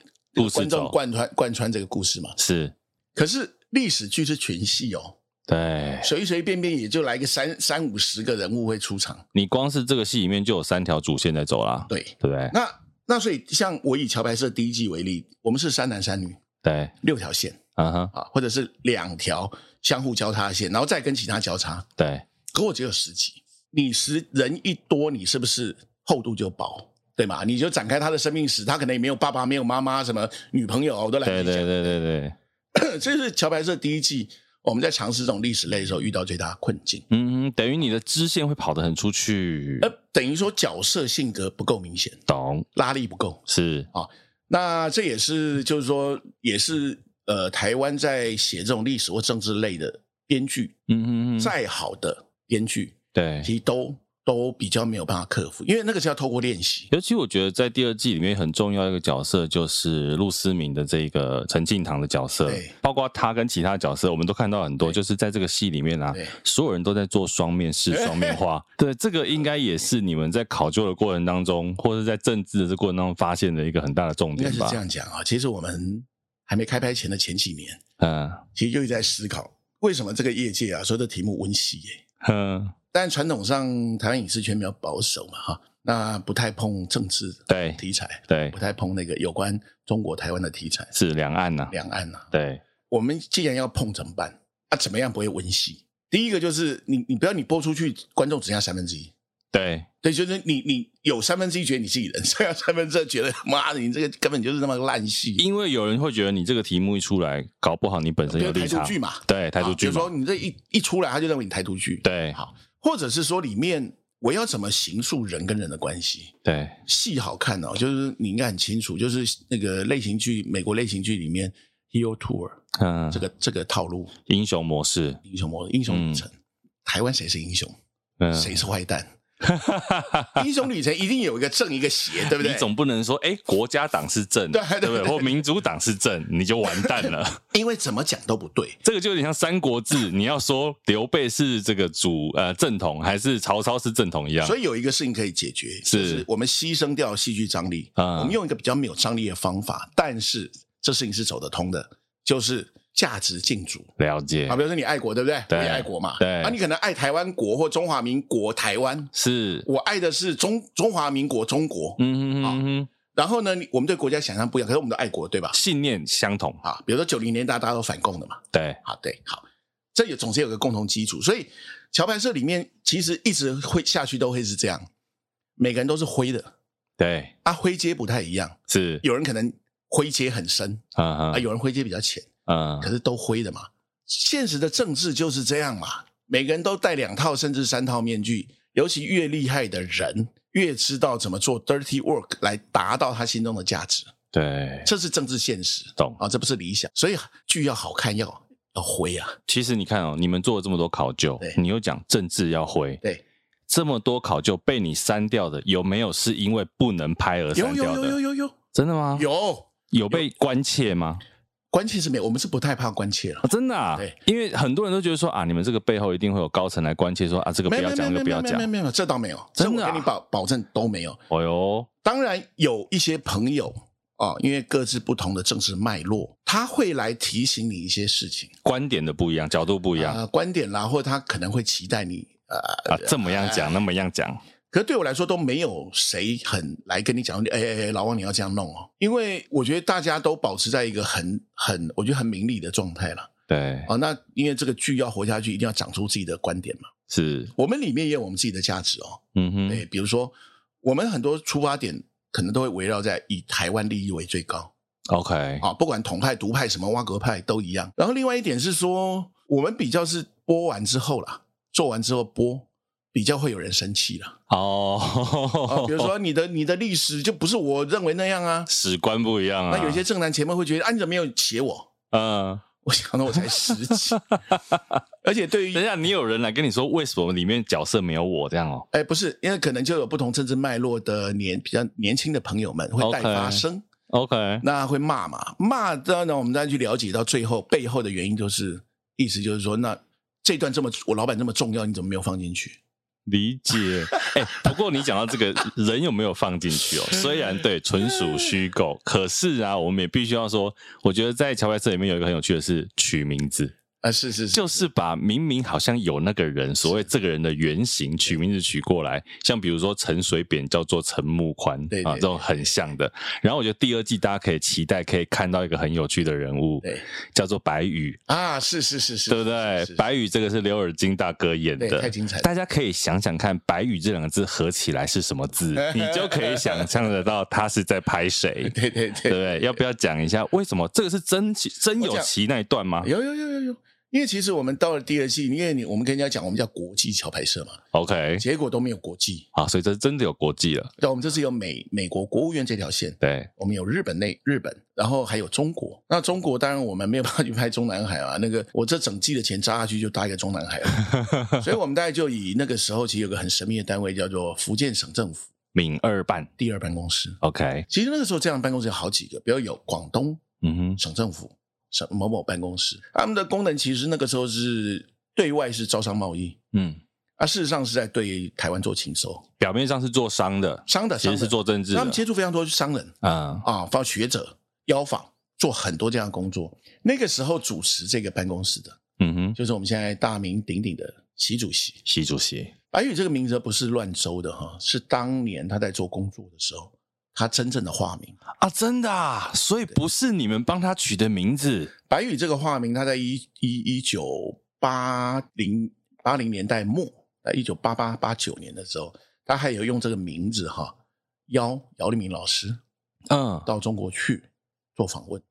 Speaker 4: 观众贯穿贯穿这个故事嘛。
Speaker 2: 是，
Speaker 4: 可是历史剧是群戏哦，
Speaker 2: 对，
Speaker 4: 随随便便也就来个三三五十个人物会出场。
Speaker 2: 你光是这个戏里面就有三条主线在走啦，
Speaker 4: 对，
Speaker 2: 对不对？
Speaker 4: 那那所以像我以乔白社第一季为例，我们是三男三女，
Speaker 2: 对，
Speaker 4: 六条线，啊哈啊，或者是两条相互交叉线，然后再跟其他交叉，
Speaker 2: 对。
Speaker 4: 可我只有十集。你是人一多，你是不是厚度就薄，对吗？你就展开他的生命史，他可能也没有爸爸，没有妈妈，什么女朋友，我都来。
Speaker 2: 对对对对对，
Speaker 4: 这是桥牌社第一季我们在尝试这种历史类的时候遇到最大的困境。
Speaker 2: 嗯，等于你的支线会跑得很出去，
Speaker 4: 呃，等于说角色性格不够明显，
Speaker 2: 懂？
Speaker 4: 拉力不够，
Speaker 2: 是
Speaker 4: 啊。那这也是就是说，也是呃，台湾在写这种历史或政治类的编剧，嗯嗯嗯，再好的编剧。
Speaker 2: 对，
Speaker 4: 其实都都比较没有办法克服，因为那个是要透过练习。
Speaker 2: 尤其我觉得在第二季里面很重要一个角色就是陆思明的这个陈敬堂的角色，包括他跟其他角色，我们都看到很多，就是在这个戏里面啊，所有人都在做双面式、双面化。对，这个应该也是你们在考究的过程当中，或者在政治的这过程当中发现的一个很大的重点吧？
Speaker 4: 应该是这样讲啊。其实我们还没开拍前的前几年，嗯，其实就一直在思考，为什么这个业界啊，所有的题目温习耶，嗯。但传统上，台湾影视圈比较保守嘛，哈，那不太碰政治题材，
Speaker 2: 对，对，
Speaker 4: 不太碰那个有关中国台湾的题材，
Speaker 2: 是两岸呐、啊，
Speaker 4: 两岸呐、啊，
Speaker 2: 对。
Speaker 4: 我们既然要碰怎么办？啊，怎么样不会温戏？第一个就是你，你不要你播出去，观众只剩下三分之一。
Speaker 2: 对
Speaker 4: 对，就是你你有三分之一觉得你自己人，剩下三分之二觉得妈的，你这个根本就是那么烂戏。
Speaker 2: 因为有人会觉得你这个题目一出来，搞不好你本身有立场。
Speaker 4: 台独剧嘛，
Speaker 2: 对，台独剧。
Speaker 4: 比如说你这一一出来，他就认为你台独剧。
Speaker 2: 对，
Speaker 4: 好。或者是说里面我要怎么形塑人跟人的关系？
Speaker 2: 对，
Speaker 4: 戏好看哦，就是你应该很清楚，就是那个类型剧，美国类型剧里面 Hero Tour，嗯，这个这个套路，
Speaker 2: 英雄模式，
Speaker 4: 英雄模式，英雄旅程。嗯、台湾谁是英雄？嗯，谁是坏蛋？英雄旅程一定有一个正一个邪，对不对？
Speaker 2: 你总不能说，哎，国家党是正，
Speaker 4: 对对
Speaker 2: 不对？或民主党是正，你就完蛋了。
Speaker 4: 因为怎么讲都不对，
Speaker 2: 这个就有点像《三国志》，你要说刘备是这个主呃正统，还是曹操是正统一样。
Speaker 4: 所以有一个事情可以解决，是，就是我们牺牲掉戏剧张力，嗯，我们用一个比较没有张力的方法，但是这事情是走得通的，就是。价值竞逐，
Speaker 2: 了解
Speaker 4: 啊，比如说你爱国，对不对？
Speaker 2: 对，
Speaker 4: 我也爱国嘛。
Speaker 2: 对，
Speaker 4: 啊，你可能爱台湾国或中华民国台湾，
Speaker 2: 是
Speaker 4: 我爱的是中中华民国中国。
Speaker 2: 嗯嗯嗯。
Speaker 4: 然后呢，我们对国家想象不一样，可是我们都爱国，对吧？
Speaker 2: 信念相同
Speaker 4: 啊。比如说九零年代大家都反共的嘛。
Speaker 2: 对，
Speaker 4: 好，对，好，这也总是有个共同基础。所以桥牌社里面其实一直会下去，都会是这样，每个人都是灰的。
Speaker 2: 对，
Speaker 4: 啊，灰阶不太一样，
Speaker 2: 是
Speaker 4: 有人可能灰阶很深啊啊，有人灰阶比较浅。
Speaker 2: 嗯，
Speaker 4: 可是都灰的嘛。现实的政治就是这样嘛。每个人都戴两套甚至三套面具，尤其越厉害的人，越知道怎么做 dirty work 来达到他心中的价值。
Speaker 2: 对，
Speaker 4: 这是政治现实。
Speaker 2: 懂
Speaker 4: 啊，这不是理想。所以剧要好看，要要灰啊。
Speaker 2: 其实你看哦，你们做了这么多考究，你又讲政治要灰，
Speaker 4: 对，
Speaker 2: 这么多考究被你删掉的，有没有是因为不能拍而删掉的？
Speaker 4: 有有有有有有，
Speaker 2: 真的吗？
Speaker 4: 有
Speaker 2: 有被关切吗？
Speaker 4: 关切是没有，我们是不太怕关切了。
Speaker 2: 哦、真的啊？
Speaker 4: 对，
Speaker 2: 因为很多人都觉得说啊，你们这个背后一定会有高层来关切说，说啊，这个不要讲，那个不要讲。
Speaker 4: 没有没有，这倒没有，
Speaker 2: 真的、啊，
Speaker 4: 我跟你保保证都没有。
Speaker 2: 哦哟，
Speaker 4: 当然有一些朋友啊、哦，因为各自不同的政治脉络，他会来提醒你一些事情，
Speaker 2: 观点的不一样，角度不一样，
Speaker 4: 呃、观点啦，或者他可能会期待你呃
Speaker 2: 啊这么样讲，呃、那么样讲。
Speaker 4: 可是对我来说都没有谁很来跟你讲，哎哎哎，老王你要这样弄哦，因为我觉得大家都保持在一个很很，我觉得很明理的状态了。
Speaker 2: 对，
Speaker 4: 哦，那因为这个剧要活下去，一定要讲出自己的观点嘛。
Speaker 2: 是，
Speaker 4: 我们里面也有我们自己的价值哦。
Speaker 2: 嗯哼，
Speaker 4: 对，比如说我们很多出发点可能都会围绕在以台湾利益为最高。
Speaker 2: OK，
Speaker 4: 啊，不管统派、独派、什么挖格派都一样。然后另外一点是说，我们比较是播完之后啦，做完之后播。比较会有人生气了
Speaker 2: 哦，
Speaker 4: 比如说你的你的历史就不是我认为那样啊，
Speaker 2: 史观不一样啊。
Speaker 4: 那有些正男前辈会觉得啊，你怎么没有写我？
Speaker 2: 嗯，
Speaker 4: 我想到我才十几，而且对于
Speaker 2: 等一下你有人来跟你说为什么里面角色没有我这样哦？
Speaker 4: 哎，不是，因为可能就有不同政治脉络的年比较年轻的朋友们会带发声
Speaker 2: ，OK，
Speaker 4: 那会骂嘛，骂的呢，我们再去了解到最后背后的原因，就是意思就是说，那这段这么我老板这么重要，你怎么没有放进去？
Speaker 2: 理解，哎、欸，不过你讲到这个 人有没有放进去哦？虽然对，纯属虚构，可是啊，我们也必须要说，我觉得在桥牌社里面有一个很有趣的是取名字。
Speaker 4: 啊，是是是，
Speaker 2: 就是把明明好像有那个人，所谓这个人的原型取名字取过来，像比如说陈水扁叫做陈木宽，对啊，这种很像的。然后我觉得第二季大家可以期待，可以看到一个很有趣的人物，对，叫做白宇
Speaker 4: 啊，是是是是，
Speaker 2: 对不对？白宇这个是刘尔金大哥演的，
Speaker 4: 太精彩了。
Speaker 2: 大家可以想想看，白宇这两个字合起来是什么字，你就可以想象得到他是在拍谁，
Speaker 4: 对对对，对不对？
Speaker 2: 要不要讲一下为什么这个是真真有其那一段吗？
Speaker 4: 有有有有有。因为其实我们到了第二季，因为你我们跟人家讲，我们叫国际桥牌社嘛
Speaker 2: ，OK，
Speaker 4: 结果都没有国际
Speaker 2: 啊，所以这真的有国际了。
Speaker 4: 对，我们这次有美美国国务院这条线，
Speaker 2: 对，
Speaker 4: 我们有日本内日本，然后还有中国。那中国当然我们没有办法去拍中南海啊，那个我这整季的钱扎下去就搭一个中南海了，所以我们大概就以那个时候其实有个很神秘的单位叫做福建省政府
Speaker 2: 闽二办
Speaker 4: 第二办公室
Speaker 2: ，OK。
Speaker 4: 其实那个时候这样的办公室有好几个，比如有广东嗯哼省政府。什某某办公室，他们的功能其实那个时候是对外是招商贸易，嗯，啊，事实上是在对台湾做情收，
Speaker 2: 表面上是做商的，
Speaker 4: 商的，
Speaker 2: 其实是做政治，
Speaker 4: 他们接触非常多商人，嗯、啊啊，包括学者邀访，做很多这样的工作。那个时候主持这个办公室的，嗯哼，就是我们现在大名鼎鼎的习主席，
Speaker 2: 习主席。
Speaker 4: 白宇这个名字不是乱诌的哈，是当年他在做工作的时候。他真正的化名
Speaker 2: 啊，真的啊，所以不是你们帮他取的名字。
Speaker 4: 白宇这个化名，他在一一一九八零八零年代末，在一九八八八九年的时候，他还有用这个名字哈邀姚立明老师，嗯，到中国去做访问。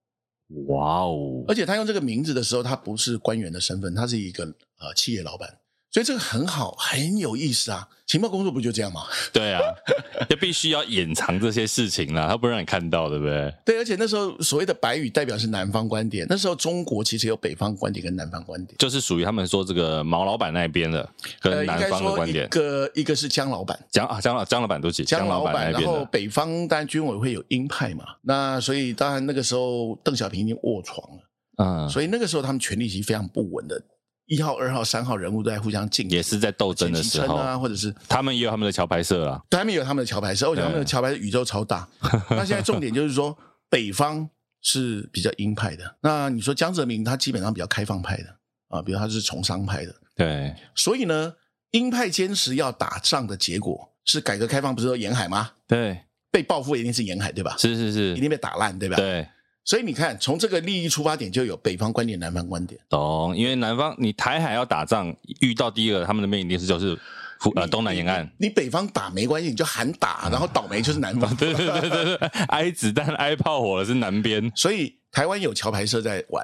Speaker 2: 哇哦！
Speaker 4: 而且他用这个名字的时候，他不是官员的身份，他是一个呃企业老板。所以这个很好，很有意思啊！情报工作不就这样吗？
Speaker 2: 对啊，就必须要掩藏这些事情啦，他不让你看到，对不对？
Speaker 4: 对，而且那时候所谓的白语代表是南方观点，那时候中国其实有北方观点跟南方观点，
Speaker 2: 就是属于他们说这个毛老板那边的跟南方的观点。
Speaker 4: 呃、一个一个是江老板，
Speaker 2: 江啊江老江老板都是
Speaker 4: 江老板，
Speaker 2: 然
Speaker 4: 后北方当然军委会有鹰派嘛，那所以当然那个时候邓小平已经卧床了，嗯，所以那个时候他们权力其实非常不稳的。一号、二号、三号人物都在互相竞，
Speaker 2: 也是在斗争的时候
Speaker 4: 啊，或者是
Speaker 2: 他们也有他们的桥牌社啊，
Speaker 4: 他们也有他们的桥牌社，我觉得他们的桥牌社宇宙超大。那现在重点就是说，北方是比较鹰派的，那你说江泽民他基本上比较开放派的啊，比如他是从商派的，
Speaker 2: 对。
Speaker 4: 所以呢，鹰派坚持要打仗的结果是改革开放，不是说沿海吗？
Speaker 2: 对，
Speaker 4: 被报复一定是沿海，对吧？
Speaker 2: 是是是，
Speaker 4: 一定被打烂，对吧？
Speaker 2: 对。
Speaker 4: 所以你看，从这个利益出发点，就有北方观点、南方观点。
Speaker 2: 懂，因为南方你台海要打仗，遇到第一个他们的命令是就是，呃，东南沿岸。
Speaker 4: 你北方打没关系，你就喊打，然后倒霉就是南方。
Speaker 2: 对对对对对，挨子弹、挨炮火的是南边。
Speaker 4: 所以台湾有桥牌社在玩，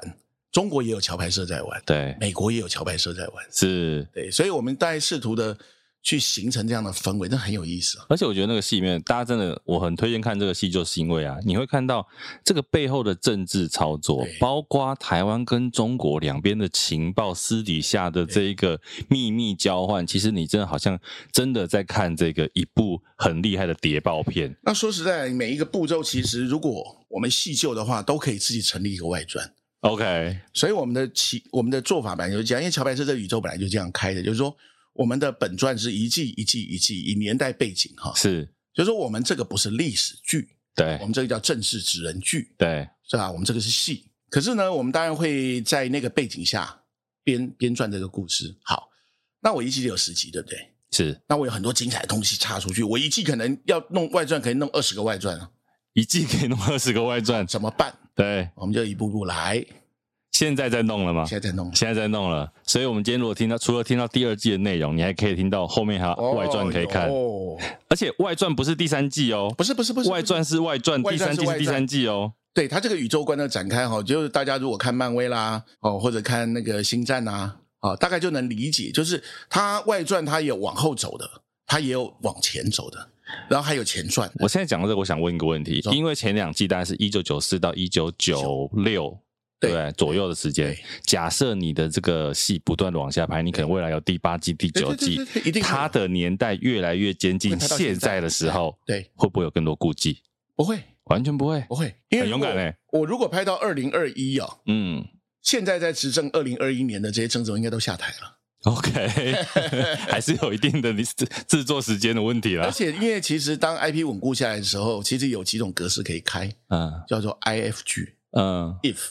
Speaker 4: 中国也有桥牌社在玩，
Speaker 2: 对，
Speaker 4: 美国也有桥牌社在玩，
Speaker 2: 是
Speaker 4: 对。所以我们大概试图的。去形成这样的氛围，那很有意思啊！
Speaker 2: 而且我觉得那个戏里面，大家真的，我很推荐看这个戏，就是因为啊，你会看到这个背后的政治操作，包括台湾跟中国两边的情报私底下的这一个秘密交换，其实你真的好像真的在看这个一部很厉害的谍报片。
Speaker 4: 那说实在，每一个步骤其实如果我们细究的话，都可以自己成立一个外传。
Speaker 2: OK，
Speaker 4: 所以我们的其我们的做法本来就是这样，因为桥牌车这个宇宙本来就这样开的，就是说。我们的本传是一季一季一季以年代背景哈，
Speaker 2: 是，
Speaker 4: 就是说我们这个不是历史剧，
Speaker 2: 对，
Speaker 4: 我们这个叫正式职人剧，
Speaker 2: 对，
Speaker 4: 是吧？我们这个是戏，可是呢，我们当然会在那个背景下编编撰这个故事。好，那我一季有十集，对不对？
Speaker 2: 是，
Speaker 4: 那我有很多精彩的东西插出去，我一季可能要弄外传，可以弄二十个外传啊，
Speaker 2: 一季可以弄二十个外传，
Speaker 4: 怎么办？
Speaker 2: 对，
Speaker 4: 我们就一步步来。
Speaker 2: 现在在弄了吗？
Speaker 4: 现在在弄，
Speaker 2: 现在在弄了。所以，我们今天如果听到除了听到第二季的内容，你还可以听到后面还有外传可以看。哦，而且外传不是第三季哦，
Speaker 4: 不是不是不是，
Speaker 2: 外传是外传，第三季是第三季哦。
Speaker 4: 对，它这个宇宙观的展开哈，就是大家如果看漫威啦，哦，或者看那个星战呐，啊，大概就能理解，就是它外传它也有往后走的，它也有往前走的，然后还有前传。
Speaker 2: 我现在讲到这个，我想问一个问题，因为前两季大概是一九九四到一九九六。对，对左右的时间，假设你的这个戏不断的往下拍，你可能未来有第八季、第九季，一定它的年代越来越接近现在。的时候，
Speaker 4: 对，
Speaker 2: 会不会有更多顾忌？
Speaker 4: 不会，
Speaker 2: 完全不会，
Speaker 4: 不会，因为
Speaker 2: 很勇敢嘞。
Speaker 4: 我如果拍到二零二一啊，
Speaker 2: 嗯，
Speaker 4: 现在在执政二零二一年的这些政治应该都下台了。
Speaker 2: OK，还是有一定的制制作时间的问题啦。
Speaker 4: 而且，因为其实当 IP 稳固下来的时候，其实有几种格式可以开，嗯，叫做 IFG，嗯，If。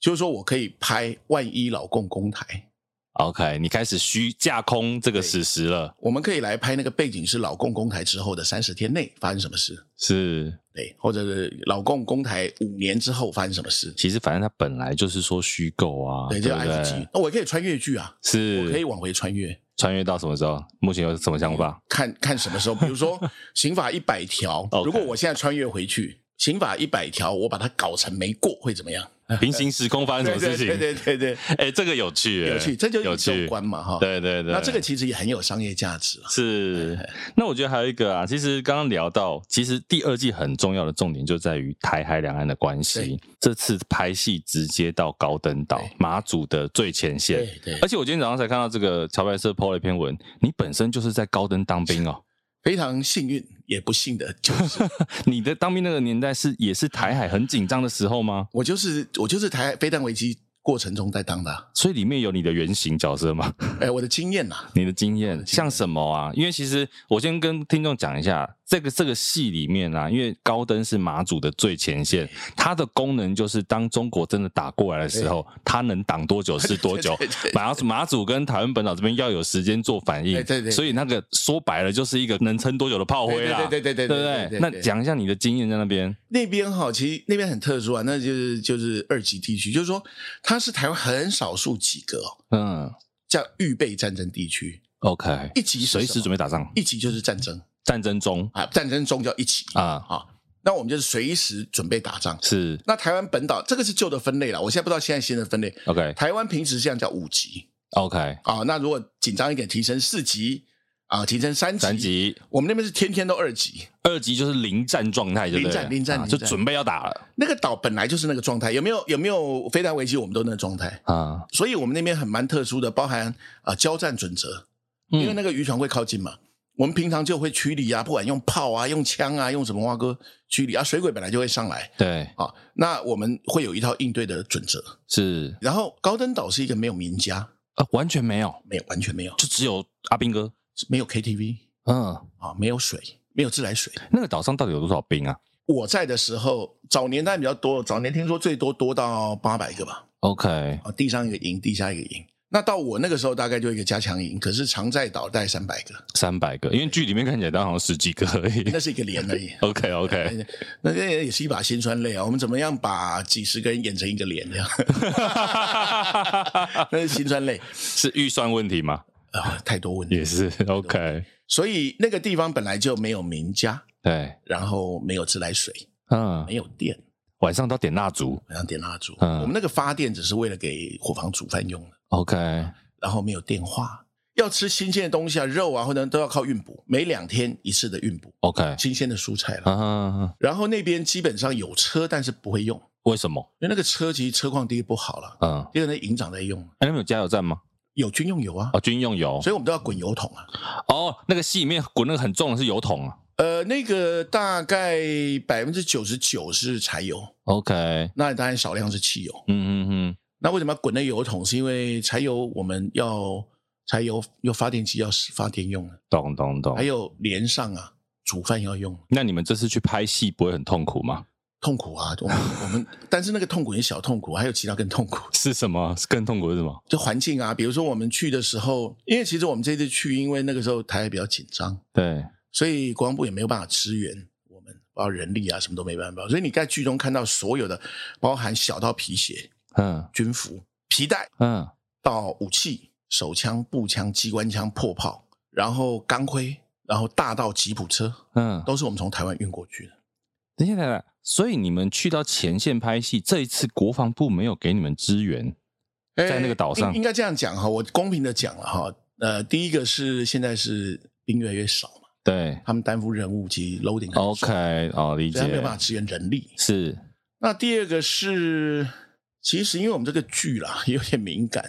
Speaker 4: 就是说我可以拍万一老共公台
Speaker 2: ，OK，你开始虚架空这个史实了。
Speaker 4: 我们可以来拍那个背景是老共公台之后的三十天内发生什么事，
Speaker 2: 是
Speaker 4: 对，或者是老共公台五年之后发生什么事。
Speaker 2: 其实反正它本来就是说虚构啊，
Speaker 4: 对，就 IFG。那我也可以穿越剧啊，
Speaker 2: 是，
Speaker 4: 我可以往回穿越，
Speaker 2: 穿越到什么时候？目前有什么想法？
Speaker 4: 看看什么时候，比如说 刑法一百条，如果我现在穿越回去，刑法一百条，我把它搞成没过，会怎么样？
Speaker 2: 平行时空发生什么事情？
Speaker 4: 对对对对，哎、
Speaker 2: 欸，这个有趣，
Speaker 4: 有趣，这就是宇宙观嘛，哈。
Speaker 2: 对对对，
Speaker 4: 那这个其实也很有商业价值。
Speaker 2: 是，那我觉得还有一个啊，其实刚刚聊到，其实第二季很重要的重点就在于台海两岸的关系。这次拍戏直接到高登岛马祖的最前线，对对。而且我今天早上才看到这个乔白社 po 了一篇文，你本身就是在高登当兵哦。
Speaker 4: 非常幸运，也不幸的就是，
Speaker 2: 你的当兵那个年代是也是台海很紧张的时候吗？
Speaker 4: 我就是我就是台海飞弹危机过程中在当的，啊，
Speaker 2: 所以里面有你的原型角色吗？
Speaker 4: 哎、欸，我的经验呐，
Speaker 2: 你的经验像什么啊？因为其实我先跟听众讲一下。这个这个戏里面啊，因为高登是马祖的最前线，它的功能就是当中国真的打过来的时候，它能挡多久是多久。马马祖跟台湾本岛这边要有时间做反应，对对。所以那个说白了就是一个能撑多久的炮灰啦，对对对对对对。那讲一下你的经验在那边。
Speaker 4: 那边哈，其实那边很特殊啊，那就是就是二级地区，就是说它是台湾很少数几个，嗯，叫预备战争地区。
Speaker 2: OK，
Speaker 4: 一级
Speaker 2: 随时准备打仗，
Speaker 4: 一级就是战争。
Speaker 2: 战争中
Speaker 4: 啊，战争中叫一起啊，好，那我们就是随时准备打仗。
Speaker 2: 是，
Speaker 4: 那台湾本岛这个是旧的分类了，我现在不知道现在新的分类。
Speaker 2: OK，
Speaker 4: 台湾平时这样叫五级
Speaker 2: OK，
Speaker 4: 啊，那如果紧张一点，提升四级啊，提升三级。
Speaker 2: 三级，
Speaker 4: 我们那边是天天都二级，
Speaker 2: 二级就是临战状态，对不对？
Speaker 4: 临战，临战，
Speaker 2: 就准备要打了。
Speaker 4: 那个岛本来就是那个状态，有没有有没有飞弹危机，我们都那个状态啊。所以我们那边很蛮特殊的，包含啊交战准则，因为那个渔船会靠近嘛。我们平常就会驱离啊，不管用炮啊、用枪啊、用什么挖哥驱离啊，水鬼本来就会上来。
Speaker 2: 对，
Speaker 4: 啊，那我们会有一套应对的准则。
Speaker 2: 是，
Speaker 4: 然后高登岛是一个没有名家
Speaker 2: 啊，完全没有，
Speaker 4: 没有，完全没有，
Speaker 2: 就只有阿兵哥，
Speaker 4: 没有 KTV，
Speaker 2: 嗯，
Speaker 4: 啊，没有水，没有自来水。
Speaker 2: 那个岛上到底有多少兵啊？
Speaker 4: 我在的时候，早年当然比较多，早年听说最多多到八百个吧。
Speaker 2: OK，
Speaker 4: 啊，地上一个营，地下一个营。那到我那个时候大概就一个加强营，可是常在岛大概三百个，
Speaker 2: 三百个，因为剧里面看起来都好像十几个而已。
Speaker 4: 那是一个连而已。
Speaker 2: OK OK，
Speaker 4: 那这也是一把辛酸泪啊！我们怎么样把几十个人演成一个连这样？那是辛酸泪，
Speaker 2: 是预算问题吗？
Speaker 4: 啊、呃，太多问题
Speaker 2: 也是 OK。
Speaker 4: 所以那个地方本来就没有名家，
Speaker 2: 对，
Speaker 4: 然后没有自来水，
Speaker 2: 嗯，
Speaker 4: 没有电，
Speaker 2: 晚上都点蜡烛，
Speaker 4: 晚上点蜡烛。
Speaker 2: 嗯，
Speaker 4: 我们那个发电只是为了给伙房煮饭用的。
Speaker 2: OK，
Speaker 4: 然后没有电话，要吃新鲜的东西啊，肉啊，或者都要靠运补，每两天一次的运补。
Speaker 2: OK，
Speaker 4: 新鲜的蔬菜了。
Speaker 2: 啊，
Speaker 4: 然后那边基本上有车，但是不会用，
Speaker 2: 为什么？
Speaker 4: 因为那个车其实车况第一不好了，嗯，第二那营长在用。
Speaker 2: 哎，那边有加油站吗？
Speaker 4: 有军用油啊，
Speaker 2: 哦，军用油，
Speaker 4: 所以我们都要滚油桶啊。
Speaker 2: 哦，那个戏里面滚那个很重的是油桶啊。
Speaker 4: 呃，那个大概百分之九十九是柴油。
Speaker 2: OK，
Speaker 4: 那当然少量是汽油。
Speaker 2: 嗯嗯嗯。
Speaker 4: 那为什么要滚那油桶？是因为柴油我们要柴油有发电机要发电用的，
Speaker 2: 懂懂懂。
Speaker 4: 还有连上啊，煮饭要用。
Speaker 2: 那你们这次去拍戏不会很痛苦吗？
Speaker 4: 痛苦啊，我们我们，但是那个痛苦也小痛苦，还有其他更痛苦。
Speaker 2: 是什么？更痛苦是什么？
Speaker 4: 就环境啊，比如说我们去的时候，因为其实我们这次去，因为那个时候台海比较紧张，
Speaker 2: 对，
Speaker 4: 所以国防部也没有办法支援我们，包括人力啊，什么都没办法。所以你在剧中看到所有的，包含小到皮鞋，嗯，军服。皮带，嗯，到武器、手枪、步枪、机关枪、破炮，然后钢盔，然后大到吉普车，嗯，都是我们从台湾运过去的。
Speaker 2: 等一下，等一下，所以你们去到前线拍戏，这一次国防部没有给你们支援，在那个岛上，
Speaker 4: 应该这样讲哈，我公平的讲了哈，呃，第一个是现在是兵越来越少嘛，
Speaker 2: 对，
Speaker 4: 他们担负任务及 loading
Speaker 2: OK，哦，理解，
Speaker 4: 他没有办法支援人力，
Speaker 2: 是。
Speaker 4: 那第二个是。其实，因为我们这个剧啦 有点敏感，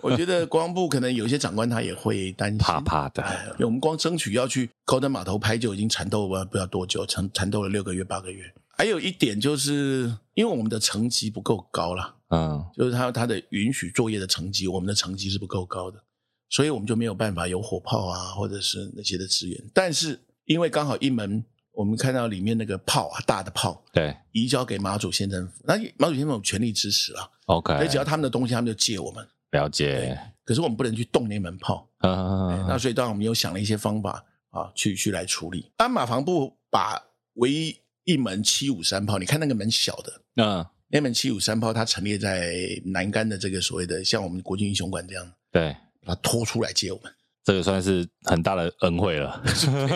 Speaker 4: 我觉得国防部可能有些长官他也会担心，
Speaker 2: 怕怕的。
Speaker 4: 我们光争取要去高登码头拍，就已经缠斗了不知道多久，缠缠斗了六个月、八个月。还有一点就是，因为我们的层级不够高啦，嗯，就是他他的允许作业的层级，我们的层级是不够高的，所以我们就没有办法有火炮啊，或者是那些的资源。但是因为刚好一门。我们看到里面那个炮啊，大的炮，
Speaker 2: 对，
Speaker 4: 移交给马祖县政府，那马祖县政府全力支持啊。
Speaker 2: OK，
Speaker 4: 所以只要他们的东西，他们就借我们。
Speaker 2: 了解。
Speaker 4: 可是我们不能去动那门炮。嗯。那所以当然我们又想了一些方法啊，去去来处理。当马防部把唯一一门七五三炮，你看那个门小的，嗯，那门七五三炮，它陈列在南竿的这个所谓的像我们国军英雄馆这样，
Speaker 2: 对，
Speaker 4: 把它拖出来借我们，
Speaker 2: 这个算是很大的恩惠了，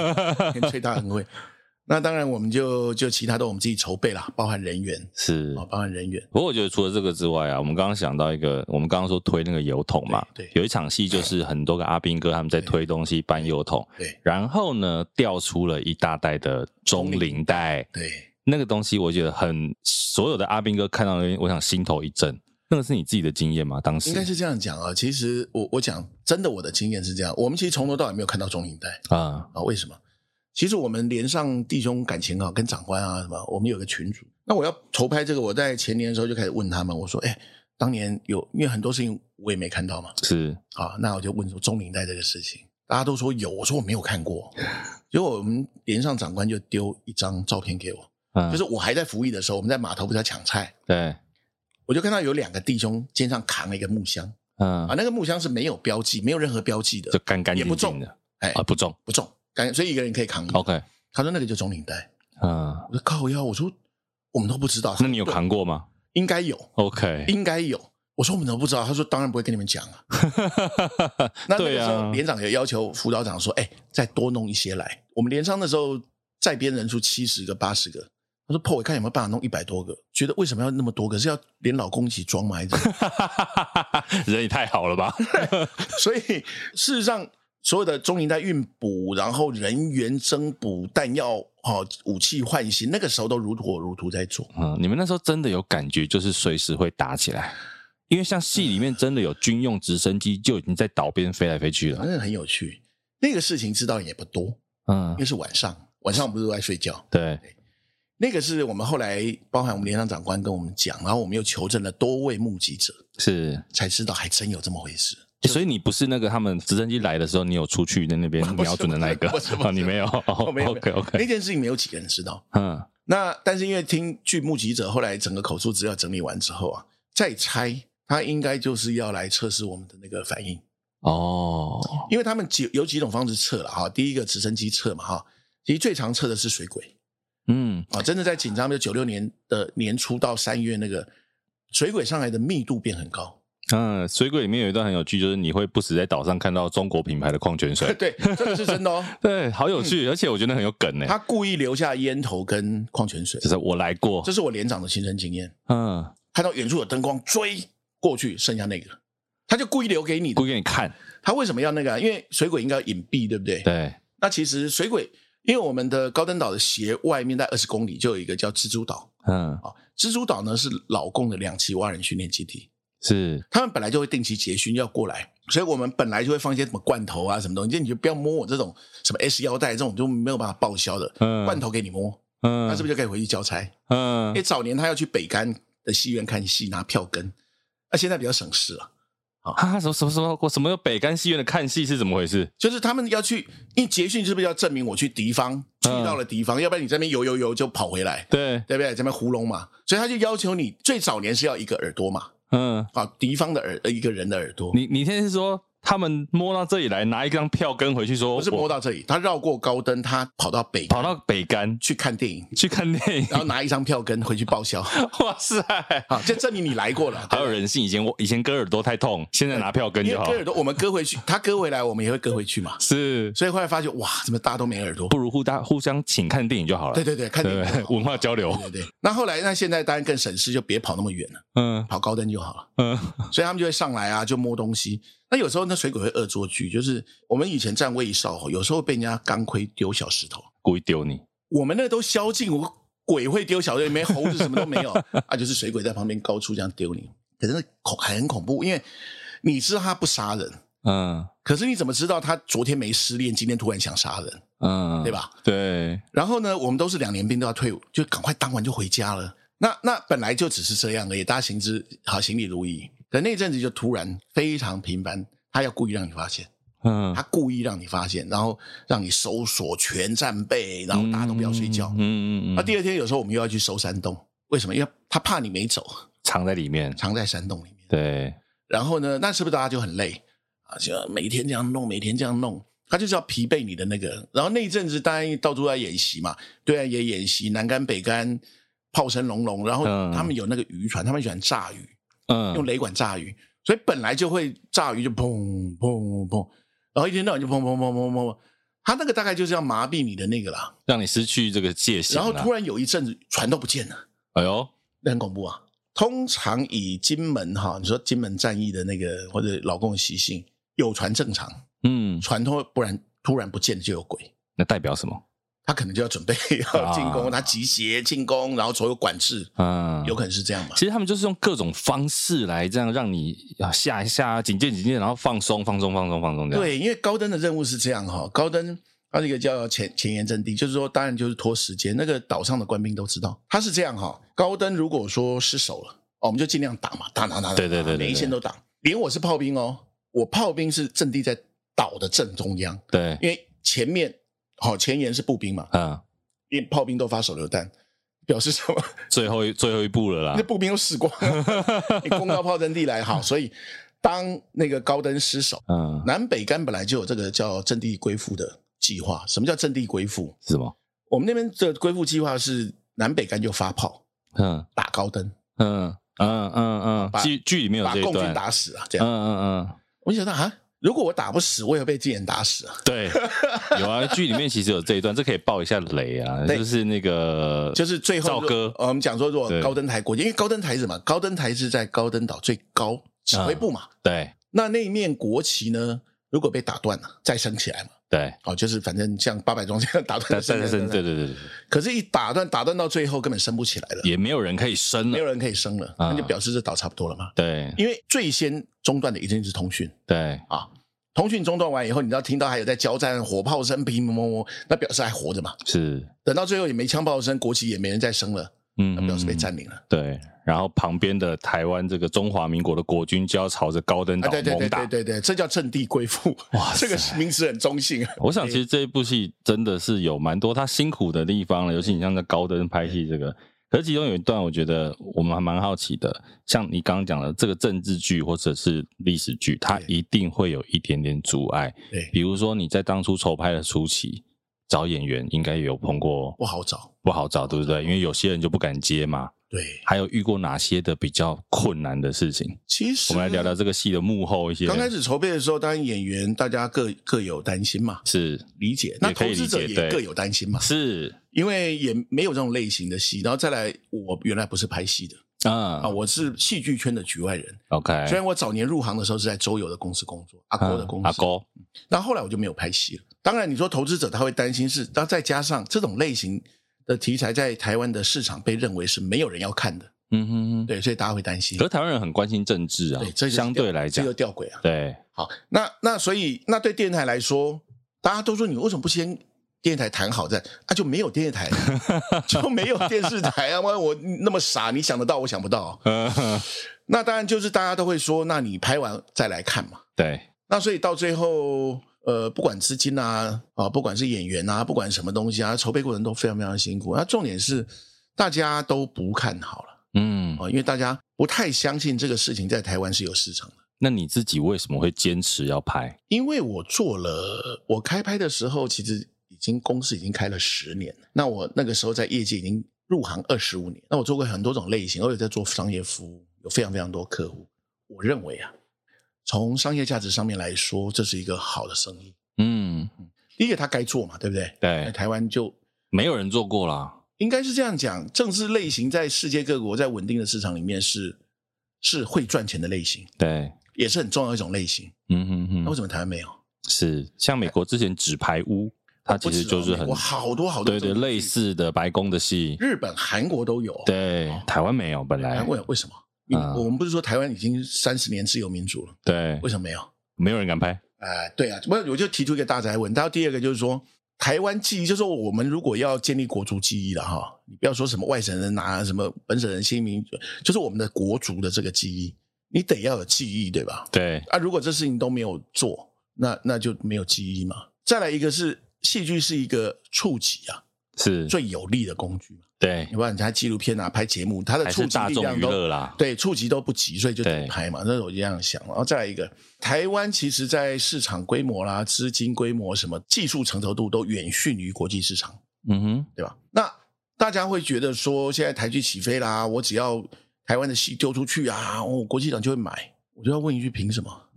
Speaker 4: 最大恩惠。那当然，我们就就其他都我们自己筹备啦，包含人员
Speaker 2: 是，
Speaker 4: 包含人员。
Speaker 2: 不过我觉得除了这个之外啊，我们刚刚想到一个，我们刚刚说推那个油桶嘛，
Speaker 4: 对，对
Speaker 2: 有一场戏就是很多个阿兵哥他们在推东西搬油桶，
Speaker 4: 对，
Speaker 2: 然后呢掉出了一大袋的中领带，
Speaker 4: 对，
Speaker 2: 那个东西我觉得很，所有的阿兵哥看到那边，我想心头一震。那个是你自己的经验吗？当时
Speaker 4: 应该是这样讲啊。其实我我讲真的，我的经验是这样，我们其实从头到尾没有看到中领带啊啊，为什么？其实我们连上弟兄感情啊，跟长官啊什么，我们有个群组。那我要筹拍这个，我在前年的时候就开始问他们，我说：“哎，当年有，因为很多事情我也没看到嘛。”
Speaker 2: 是
Speaker 4: 啊，那我就问说中领带这个事情，大家都说有，我说我没有看过。结果我们连上长官就丢一张照片给我，嗯，就是我还在服役的时候，我们在码头不是要抢菜，
Speaker 2: 对，
Speaker 4: 我就看到有两个弟兄肩上扛了一个木箱，嗯啊，那个木箱是没有标记，没有任何标记的，
Speaker 2: 就干干净净的，
Speaker 4: 也不重的，哎
Speaker 2: 啊，不重
Speaker 4: 不重。所以一个人可以扛。
Speaker 2: OK，
Speaker 4: 他说那个就中领带。
Speaker 2: 嗯，
Speaker 4: 我说靠腰，我说我们都不知道。
Speaker 2: 那你有扛过吗？
Speaker 4: 应该有。
Speaker 2: OK，
Speaker 4: 应该有。我说我们怎么不知道？他说当然不会跟你们讲啊。那那个时候连长也要求辅导长说：“哎，再多弄一些来。”我们连上的时候在编人数七十个、八十个他说破，我看有没有办法弄一百多个。觉得为什么要那么多个？是要连老公一起装吗？还
Speaker 2: 是 人也太好了吧？
Speaker 4: 所以事实上，所有的中营在运补，然后人员增补、弹药、哈武器换新，那个时候都如火如荼在做。
Speaker 2: 嗯，你们那时候真的有感觉，就是随时会打起来。因为像戏里面真的有军用直升机就已经在岛边飞来飞去了，
Speaker 4: 反正很有趣。那个事情知道也不多，嗯，因为是晚上，晚上我们不是都在睡觉。
Speaker 2: 对，对，
Speaker 4: 那个是我们后来包含我们连长长官跟我们讲，然后我们又求证了多位目击者，
Speaker 2: 是
Speaker 4: 才知道还真有这么回事。
Speaker 2: 所以你不是那个他们直升机来的时候，你有出去在那边 瞄准的那一个？啊，你没有？
Speaker 4: 哦，没有。
Speaker 2: OK OK，
Speaker 4: 那件事情没有几个人知道。嗯，那但是因为听据目击者后来整个口述资料整理完之后啊，再猜。他应该就是要来测试我们的那个反应哦，因为他们几有几种方式测了哈。第一个直升机测嘛哈，其实最常测的是水鬼，嗯啊，真的在紧张的九六年的年初到三月那个水鬼上来的密度变很高。
Speaker 2: 嗯，水鬼里面有一段很有趣，就是你会不时在岛上看到中国品牌的矿泉水，
Speaker 4: 对，这个是真的哦，
Speaker 2: 对，好有趣，而且我觉得很有梗呢。
Speaker 4: 他故意留下烟头跟矿泉水，
Speaker 2: 就是我来过，
Speaker 4: 这是我连长的亲身经验。嗯，看到远处有灯光追。过去剩下那个，他就故意留给你，
Speaker 2: 故意给你看。
Speaker 4: 他为什么要那个？因为水鬼应该要隐蔽，对不对？
Speaker 2: 对。
Speaker 4: 那其实水鬼，因为我们的高登岛的斜外面在二十公里就有一个叫蜘蛛岛。嗯。啊，蜘蛛岛呢是老共的两栖蛙人训练基地。
Speaker 2: 是。
Speaker 4: 他们本来就会定期结训要过来，所以我们本来就会放一些什么罐头啊，什么东西，你就不要摸我这种什么 S 腰带这种就没有办法报销的。嗯。罐头给你摸。嗯。那是不是就可以回去交差？嗯。因为早年他要去北竿的戏院看戏，拿票根。那、啊、现在比较省事了，
Speaker 2: 啊，什么什么什么，我什么有北竿戏院的看戏是怎么回事？
Speaker 4: 就是他们要去，因为结训是不是要证明我去敌方，去到了敌方，嗯、要不然你这边游游游就跑回来，
Speaker 2: 对
Speaker 4: 对不对？这边糊弄嘛，所以他就要求你最早年是要一个耳朵嘛，嗯，啊，敌方的耳，一个人的耳朵。
Speaker 2: 你你现在是说？他们摸到这里来，拿一张票根回去说，
Speaker 4: 不是摸到这里，他绕过高登，他跑到北，
Speaker 2: 跑到北竿
Speaker 4: 去看电影，
Speaker 2: 去看电影，
Speaker 4: 然后拿一张票根回去报销。
Speaker 2: 哇塞，
Speaker 4: 好，就证明你来过了。
Speaker 2: 还有人性，以前我以前割耳朵太痛，现在拿票根就好。
Speaker 4: 割耳朵我们割回去，他割回来，我们也会割回去嘛。
Speaker 2: 是，
Speaker 4: 所以后来发现，哇，怎么大家都没耳朵？
Speaker 2: 不如互大互相请看电影就好了。
Speaker 4: 对对对，看电影，
Speaker 2: 文化交流。
Speaker 4: 对对。那后来，那现在当然更省事，就别跑那么远了。嗯，跑高登就好了。嗯，所以他们就会上来啊，就摸东西。那有时候那水鬼会恶作剧，就是我们以前站卫哨，有时候被人家钢盔丢小石头，
Speaker 2: 故意丢你。
Speaker 4: 我们那都宵禁，我鬼会丢小石头，没猴子什么都没有 啊，就是水鬼在旁边高处这样丢你，可是恐很恐怖，因为你知道他不杀人，嗯，可是你怎么知道他昨天没失恋，今天突然想杀人，嗯，对吧？
Speaker 2: 对。然
Speaker 4: 后呢，我们都是两年兵都要退伍，就赶快当完就回家了。那那本来就只是这样而已，大家行之好，行礼如仪。可那阵子就突然非常频繁，他要故意让你发现，嗯，他故意让你发现，然后让你搜索全战备，然后大家都不要睡觉，嗯嗯嗯。那第二天有时候我们又要去搜山洞，为什么？因为他怕你没走，
Speaker 2: 藏在里面，
Speaker 4: 藏在山洞里面。
Speaker 2: 对。
Speaker 4: 然后呢，那是不是大家就很累啊？就每天这样弄，每天这样弄，他就是要疲惫你的那个。然后那一阵子当然到处在演习嘛，对岸也演习，南竿北竿炮声隆隆，然后他们有那个渔船，他们喜欢炸鱼。嗯，用雷管炸鱼，所以本来就会炸鱼，就砰砰砰，然后一天到晚就砰砰砰砰砰，他那个大概就是要麻痹你的那个啦，
Speaker 2: 让你失去这个戒心。
Speaker 4: 然后突然有一阵子船都不见了，
Speaker 2: 哎呦，
Speaker 4: 那很恐怖啊！通常以金门哈，你说金门战役的那个或者老共的习性，有船正常，嗯，船突不然突然不见就有鬼，
Speaker 2: 那代表什么？
Speaker 4: 他可能就要准备 要进攻，他集结进攻，然后所有管制，嗯，有可能是这样嘛？
Speaker 2: 其实他们就是用各种方式来这样让你下一下警戒警戒，然后放松放松放松放松这样。
Speaker 4: 对，因为高登的任务是这样哈，高登他是一个叫前前沿阵地，就是说当然就是拖时间。那个岛上的官兵都知道，他是这样哈。高登如果说失守了，我们就尽量打嘛，打打打打，
Speaker 2: 对对对，
Speaker 4: 每一线都打。连我是炮兵哦，我炮兵是阵地在岛的正中央，
Speaker 2: 对，
Speaker 4: 因为前面。好，前沿是步兵嘛？嗯，连炮兵都发手榴弹，表示什么？
Speaker 2: 最后一最后一步了啦！
Speaker 4: 那步兵都死光了，你攻到炮阵地来，好，所以当那个高登失守，嗯，南北干本来就有这个叫阵地归附的计划。什么叫阵地归附？
Speaker 2: 是吗？
Speaker 4: 我们那边的归附计划是南北干就发炮，嗯，打高登，
Speaker 2: 嗯嗯嗯嗯，剧剧里面有
Speaker 4: 把共军打死啊，这样，
Speaker 2: 嗯嗯嗯，
Speaker 4: 我就想到啊，如果我打不死，我也会被自己人打死啊。
Speaker 2: 对，有啊，剧里面其实有这一段，这可以爆一下雷啊，就是那个
Speaker 4: 就是最后
Speaker 2: 赵哥，
Speaker 4: 我们讲说，如果高登台国旗，因为高登台是什么？高登台是在高登岛最高指挥部嘛。
Speaker 2: 对，
Speaker 4: 那那一面国旗呢？如果被打断了，再升起来嘛？
Speaker 2: 对，
Speaker 4: 哦，就是反正像八百壮这样打断，
Speaker 2: 再升，对对对对。
Speaker 4: 可是，一打断，打断到最后根本升不起来了，
Speaker 2: 也没有人可以升了，
Speaker 4: 没有人可以升了，那就表示这岛差不多了嘛。
Speaker 2: 对，
Speaker 4: 因为最先中断的一定是通讯。
Speaker 2: 对啊，
Speaker 4: 通讯中断完以后，你知道听到还有在交战，火炮声乒乒乓乓，那表示还活着嘛？
Speaker 2: 是。等
Speaker 4: 到最后也没枪炮声，国旗也没人再升了，嗯，那表示被占领了。
Speaker 2: 对。然后旁边的台湾这个中华民国的国军就要朝着高登岛猛打，
Speaker 4: 对对对对对，这叫阵地归附。哇，这个名词很中性啊。
Speaker 2: 我想其实这一部戏真的是有蛮多他辛苦的地方了，尤其你像在高登拍戏这个，可是其中有一段我觉得我们还蛮好奇的，像你刚刚讲的这个政治剧或者是历史剧，它一定会有一点点阻碍。对，比如说你在当初筹拍的初期找演员，应该有碰过
Speaker 4: 不好找，
Speaker 2: 不好找，对不对？因为有些人就不敢接嘛。
Speaker 4: 对，
Speaker 2: 还有遇过哪些的比较困难的事情？
Speaker 4: 其实我
Speaker 2: 们来聊聊这个戏的幕后一些。
Speaker 4: 刚开始筹备的时候，当然演员大家各各有担心嘛，
Speaker 2: 是
Speaker 4: 理解。那投资者也各有担心嘛，
Speaker 2: 是
Speaker 4: 因为也没有这种类型的戏。然后再来，我原来不是拍戏的啊啊，我是戏剧圈的局外人。
Speaker 2: OK，
Speaker 4: 虽然我早年入行的时候是在周游的公司工作，阿哥的公司，阿哥。那后来我就没有拍戏了。当然，你说投资者他会担心是，然后再加上这种类型的题材在台湾的市场被认为是没有人要看的。嗯哼哼，对，所以大家会担心。
Speaker 2: 可是台湾人很关心政治啊，对，这相对来讲，
Speaker 4: 这个吊诡啊。
Speaker 2: 对，
Speaker 4: 好，那那所以那对电视台来说，大家都说你为什么不先电视台谈好再啊？就没有电视台，就没有电视台啊？我我那么傻，你想得到，我想不到。那当然就是大家都会说，那你拍完再来看嘛。
Speaker 2: 对，
Speaker 4: 那所以到最后，呃，不管资金啊，啊，不管是演员啊，不管什么东西啊，筹备过程都非常非常辛苦。那重点是大家都不看好了。嗯，因为大家不太相信这个事情在台湾是有市场的。
Speaker 2: 那你自己为什么会坚持要拍？
Speaker 4: 因为我做了，我开拍的时候其实已经公司已经开了十年了。那我那个时候在业界已经入行二十五年。那我做过很多种类型，而且在做商业服务，有非常非常多客户。我认为啊，从商业价值上面来说，这是一个好的生意。嗯，第一个他该做嘛，对不对？
Speaker 2: 对，
Speaker 4: 台湾就
Speaker 2: 没有人做过啦。
Speaker 4: 应该是这样讲，政治类型在世界各国在稳定的市场里面是是会赚钱的类型，
Speaker 2: 对，
Speaker 4: 也是很重要一种类型。嗯哼哼，那为什么台湾没有？
Speaker 2: 是像美国之前纸牌屋，它其实就是很
Speaker 4: 好多好多
Speaker 2: 对对类似的白宫的戏，
Speaker 4: 日本、韩国都有，
Speaker 2: 对，台湾没有。本来
Speaker 4: 为为什么？我们不是说台湾已经三十年自由民主了？
Speaker 2: 对，
Speaker 4: 为什么没有？
Speaker 2: 没有人敢拍？
Speaker 4: 哎，对啊，我我就提出一个大宅问。然后第二个就是说。台湾记忆就是说，我们如果要建立国族记忆了哈，你不要说什么外省人拿什么本省人新民，就是我们的国族的这个记忆，你得要有记忆，对吧？
Speaker 2: 对
Speaker 4: 啊，如果这事情都没有做，那那就没有记忆嘛。再来一个是戏剧是一个触及啊，
Speaker 2: 是
Speaker 4: 最有力的工具嘛。
Speaker 2: 对，
Speaker 4: 你不然你拍纪录片啊，拍节目，它的触及力量都对触及都不及，所以就得拍嘛。那我就这样想。然后再来一个，台湾其实在市场规模啦、资金规模、什么技术成熟度都远逊于国际市场。嗯哼，对吧？那大家会觉得说，现在台剧起飞啦，我只要台湾的戏丢出去啊，哦，国际市场就会买。我就要问一句，凭什么？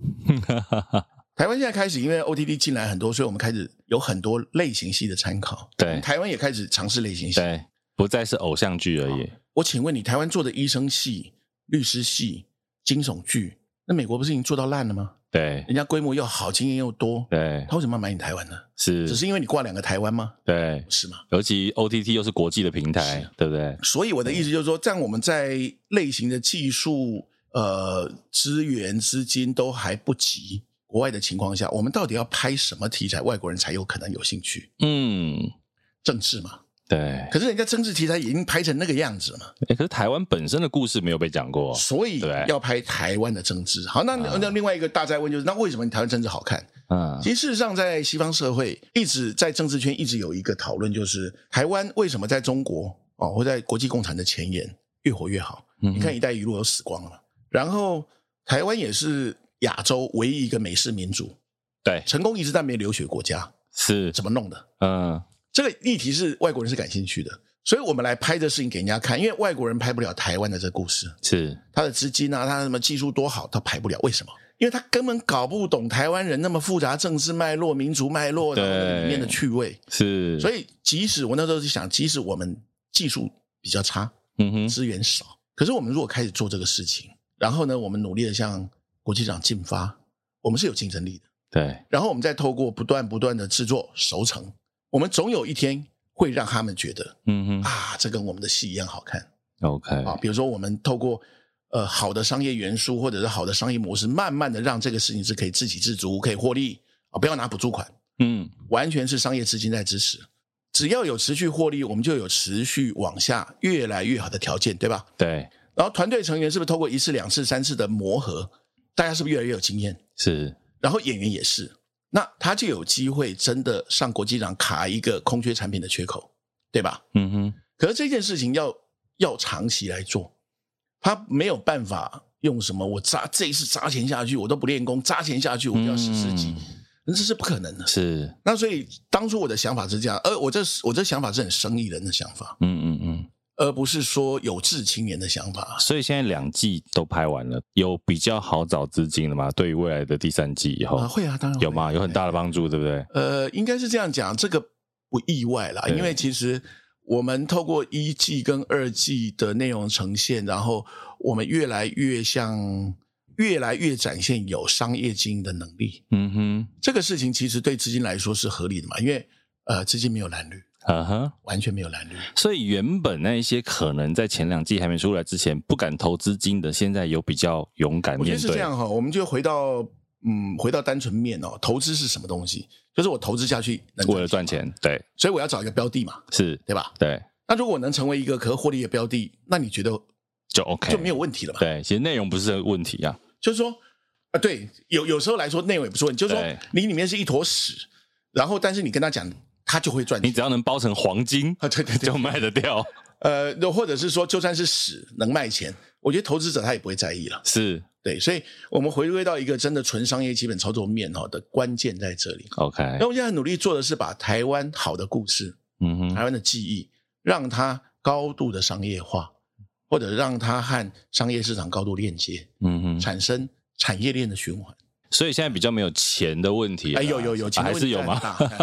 Speaker 4: 台湾现在开始，因为 OTT 进来很多，所以我们开始有很多类型戏的参考。
Speaker 2: 对，
Speaker 4: 台湾也开始尝试类型戏。
Speaker 2: 对。不再是偶像剧而已。
Speaker 4: 我请问你，台湾做的医生戏、律师戏、惊悚剧，那美国不是已经做到烂了吗？
Speaker 2: 对，
Speaker 4: 人家规模又好，经验又多，
Speaker 2: 对，
Speaker 4: 他为什么要买你台湾呢？
Speaker 2: 是，
Speaker 4: 只是因为你挂两个台湾吗？
Speaker 2: 对，
Speaker 4: 是吗？
Speaker 2: 尤其 OTT 又是国际的平台，对不对？
Speaker 4: 所以我的意思就是说，在我们在类型的技术、呃资源、资金都还不及国外的情况下，我们到底要拍什么题材，外国人才有可能有兴趣？嗯，政治嘛。
Speaker 2: 对，
Speaker 4: 可是人家政治题材已经拍成那个样子了嘛？
Speaker 2: 哎，可是台湾本身的故事没有被讲过，
Speaker 4: 所以要拍台湾的政治。好，那那另外一个大哉问就是，那为什么你台湾政治好看？嗯，其实事实上，在西方社会一直在政治圈一直有一个讨论，就是台湾为什么在中国哦，或在国际共产的前沿越活越好？你看“一带一路”都死光了，然后台湾也是亚洲唯一一个美式民主，
Speaker 2: 对，
Speaker 4: 成功一直在没流血国家，
Speaker 2: 是
Speaker 4: 怎么弄的？嗯。这个议题是外国人是感兴趣的，所以我们来拍这事情给人家看，因为外国人拍不了台湾的这个故事，
Speaker 2: 是他
Speaker 4: 的资金啊，他什么技术多好，他拍不了，为什么？因为他根本搞不懂台湾人那么复杂政治脉络、民族脉络然后里面的趣味。
Speaker 2: 是，
Speaker 4: 所以即使我那时候就想，即使我们技术比较差，
Speaker 2: 嗯哼，
Speaker 4: 资源少，可是我们如果开始做这个事情，然后呢，我们努力的向国际上进发，我们是有竞争力的。
Speaker 2: 对，
Speaker 4: 然后我们再透过不断不断的制作熟成，我们总有一天会让他们觉得，
Speaker 2: 嗯哼，
Speaker 4: 啊，这跟我们的戏一样好看。
Speaker 2: OK，
Speaker 4: 啊，比如说我们透过呃好的商业元素或者是好的商业模式，慢慢的让这个事情是可以自给自足，可以获利啊，不要拿补助款，
Speaker 2: 嗯，
Speaker 4: 完全是商业资金在支持。只要有持续获利，我们就有持续往下越来越好的条件，对吧？
Speaker 2: 对。
Speaker 4: 然后团队成员是不是透过一次、两次、三次的磨合，大家是不是越来越有经验？
Speaker 2: 是。
Speaker 4: 然后演员也是，那他就有机会真的上国际上卡一个空缺产品的缺口，对吧？
Speaker 2: 嗯哼。可
Speaker 4: 是这件事情要要长期来做，他没有办法用什么我砸这一次砸钱下去，我都不练功，砸钱下去我就要十四级，那、嗯、这是不可能的。
Speaker 2: 是。
Speaker 4: 那所以当初我的想法是这样，呃我这我这想法是很生意人的想法。
Speaker 2: 嗯嗯嗯。
Speaker 4: 而不是说有志青年的想法，
Speaker 2: 所以现在两季都拍完了，有比较好找资金了吗？对于未来的第三季以后，
Speaker 4: 啊、会啊，当然
Speaker 2: 有吗？有很大的帮助，对不对？
Speaker 4: 呃，应该是这样讲，这个不意外啦，因为其实我们透过一季跟二季的内容呈现，然后我们越来越像，越来越展现有商业经营的能力。
Speaker 2: 嗯哼，
Speaker 4: 这个事情其实对资金来说是合理的嘛，因为呃，资金没有蓝绿。
Speaker 2: 嗯哼，
Speaker 4: 完全没有蓝绿，
Speaker 2: 所以原本那一些可能在前两季还没出来之前不敢投资金的，现在有比较勇敢面对。
Speaker 4: 我觉得是这样哈，我们就回到嗯，回到单纯面哦，投资是什么东西？就是我投资下去能
Speaker 2: 为了赚钱，对，
Speaker 4: 所以我要找一个标的嘛，
Speaker 2: 是
Speaker 4: 对吧？
Speaker 2: 对。
Speaker 4: 那如果能成为一个可获利的标的，那你觉得
Speaker 2: 就 OK
Speaker 4: 就没有问题了吧？
Speaker 2: 对，其实内容不是这个问题啊，
Speaker 4: 就是说啊，对，有有时候来说内容也不是问题，就是说你里面是一坨屎，然后但是你跟他讲。他就会赚钱。
Speaker 2: 你只要能包成黄金
Speaker 4: 啊，对对对，
Speaker 2: 就卖得掉。
Speaker 4: 呃，又或者是说，就算是屎能卖钱，我觉得投资者他也不会在意了。
Speaker 2: 是
Speaker 4: 对，所以我们回归到一个真的纯商业基本操作面哈的关键在这里。
Speaker 2: OK，
Speaker 4: 那我现在努力做的是把台湾好的故事，
Speaker 2: 嗯哼，
Speaker 4: 台湾的记忆，让它高度的商业化，或者让它和商业市场高度链接，
Speaker 2: 嗯哼，
Speaker 4: 产生产业链的循环。
Speaker 2: 所以现在比较没有钱的问题，
Speaker 4: 哎，有有有，钱
Speaker 2: 还是有吗？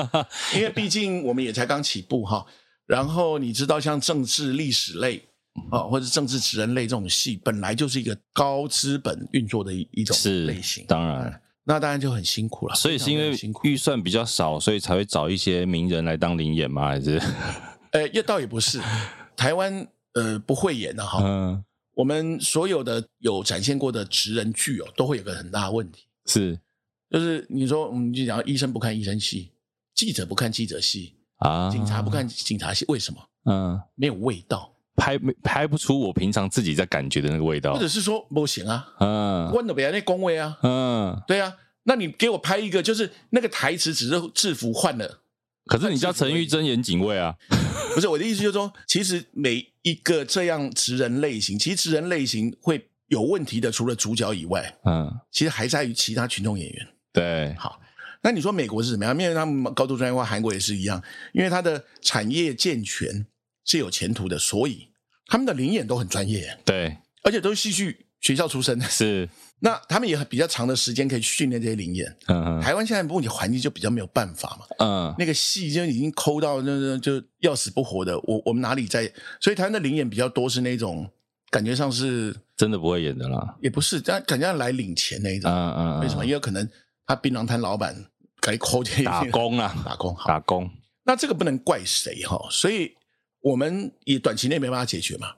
Speaker 4: 因为毕竟我们也才刚起步哈。然后你知道，像政治历史类啊，或者政治职人类这种戏，本来就是一个高资本运作的一一种类型，
Speaker 2: 当然，
Speaker 4: 那当然就很辛苦了。
Speaker 2: 所以是因为预算比较少，所以才会找一些名人来当领演吗？还是？
Speaker 4: 呃，也倒也不是，台湾呃不会演的哈。嗯，我们所有的有展现过的职人剧哦，都会有个很大的问题。
Speaker 2: 是，
Speaker 4: 就是你说，我们就讲医生不看医生戏，记者不看记者戏啊，警察不看警察戏，为什么？嗯，没有味道，
Speaker 2: 拍没拍不出我平常自己在感觉的那个味道，
Speaker 4: 或者是说不行啊，嗯，问的别人那恭维啊，嗯，对啊，那你给我拍一个，就是那个台词只是制服换了，
Speaker 2: 可是你叫陈玉珍演警卫啊，
Speaker 4: 不是我的意思，就是说，其实每一个这样职人类型，其实职人类型会。有问题的，除了主角以外，嗯，其实还在于其他群众演员。
Speaker 2: 对，好，
Speaker 4: 那你说美国是怎么样？因为他们高度专业化，韩国也是一样，因为它的产业健全是有前途的，所以他们的灵演都很专业。
Speaker 2: 对，
Speaker 4: 而且都是戏剧学校出身的。是，那他们也比较长的时间可以去训练这些灵演。嗯嗯。台湾现在目前环境就比较没有办法嘛。嗯。那个戏就已经抠到那那就要死不活的，我我们哪里在？所以台湾的灵演比较多是那种。感觉上是
Speaker 2: 真的不会演的啦，
Speaker 4: 也不是，但感觉上来领钱那一种。嗯嗯，为什么？因为可能他槟榔摊老板可以抠点
Speaker 2: 打工啊，
Speaker 4: 打工，
Speaker 2: 打工。
Speaker 4: 那这个不能怪谁哈，所以我们也短期内没办法解决嘛。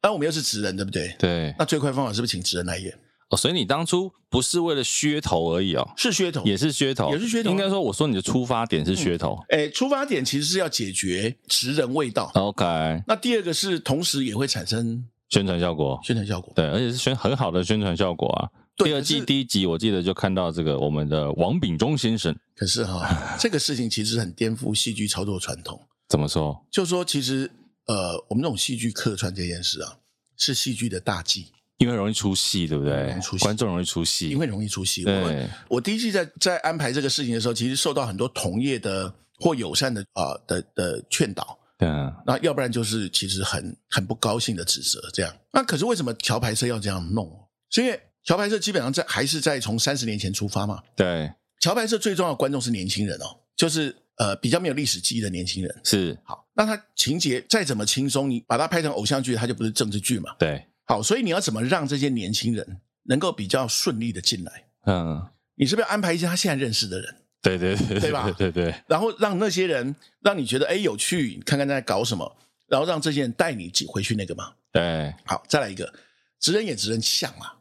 Speaker 4: 但我们又是职人，对不对？
Speaker 2: 对。
Speaker 4: 那最快方法是不是请职人来演？
Speaker 2: 哦，所以你当初不是为了噱头而已哦，
Speaker 4: 是噱头，
Speaker 2: 也是噱头，
Speaker 4: 也是噱头。
Speaker 2: 应该说，我说你的出发点是噱头。
Speaker 4: 哎，出发点其实是要解决职人味道。
Speaker 2: OK。
Speaker 4: 那第二个是，同时也会产生。
Speaker 2: 宣传效果，
Speaker 4: 宣传效果，
Speaker 2: 对，而且是宣很好的宣传效果啊。第二季第一集，我记得就看到这个我们的王炳忠先生。
Speaker 4: 可是哈，这个事情其实很颠覆戏剧操作传统。
Speaker 2: 怎么说？
Speaker 4: 就说其实呃，我们这种戏剧客串这件事啊，是戏剧的大忌，
Speaker 2: 因为容易出戏，对不
Speaker 4: 对？
Speaker 2: 观众容易出戏，
Speaker 4: 因为容易出戏。
Speaker 2: 对，
Speaker 4: 我，我第一季在在安排这个事情的时候，其实受到很多同业的或友善的啊、呃、的的劝导。
Speaker 2: 嗯，
Speaker 4: 那要不然就是其实很很不高兴的指责这样。那可是为什么桥牌社要这样弄？是因为桥牌社基本上在还是在从三十年前出发嘛。
Speaker 2: 对，
Speaker 4: 桥牌社最重要的观众是年轻人哦，就是呃比较没有历史记忆的年轻人。
Speaker 2: 是
Speaker 4: 好，那他情节再怎么轻松，你把它拍成偶像剧，它就不是政治剧嘛。
Speaker 2: 对，
Speaker 4: 好，所以你要怎么让这些年轻人能够比较顺利的进来？
Speaker 2: 嗯，
Speaker 4: 你是不是要安排一些他现在认识的人？
Speaker 2: 对对对，
Speaker 4: 对吧？
Speaker 2: 对对，
Speaker 4: 然后让那些人让你觉得哎有趣，看看在搞什么，然后让这些人带你回去那个嘛。
Speaker 2: 对，
Speaker 4: 好，再来一个，职人也职人像啊。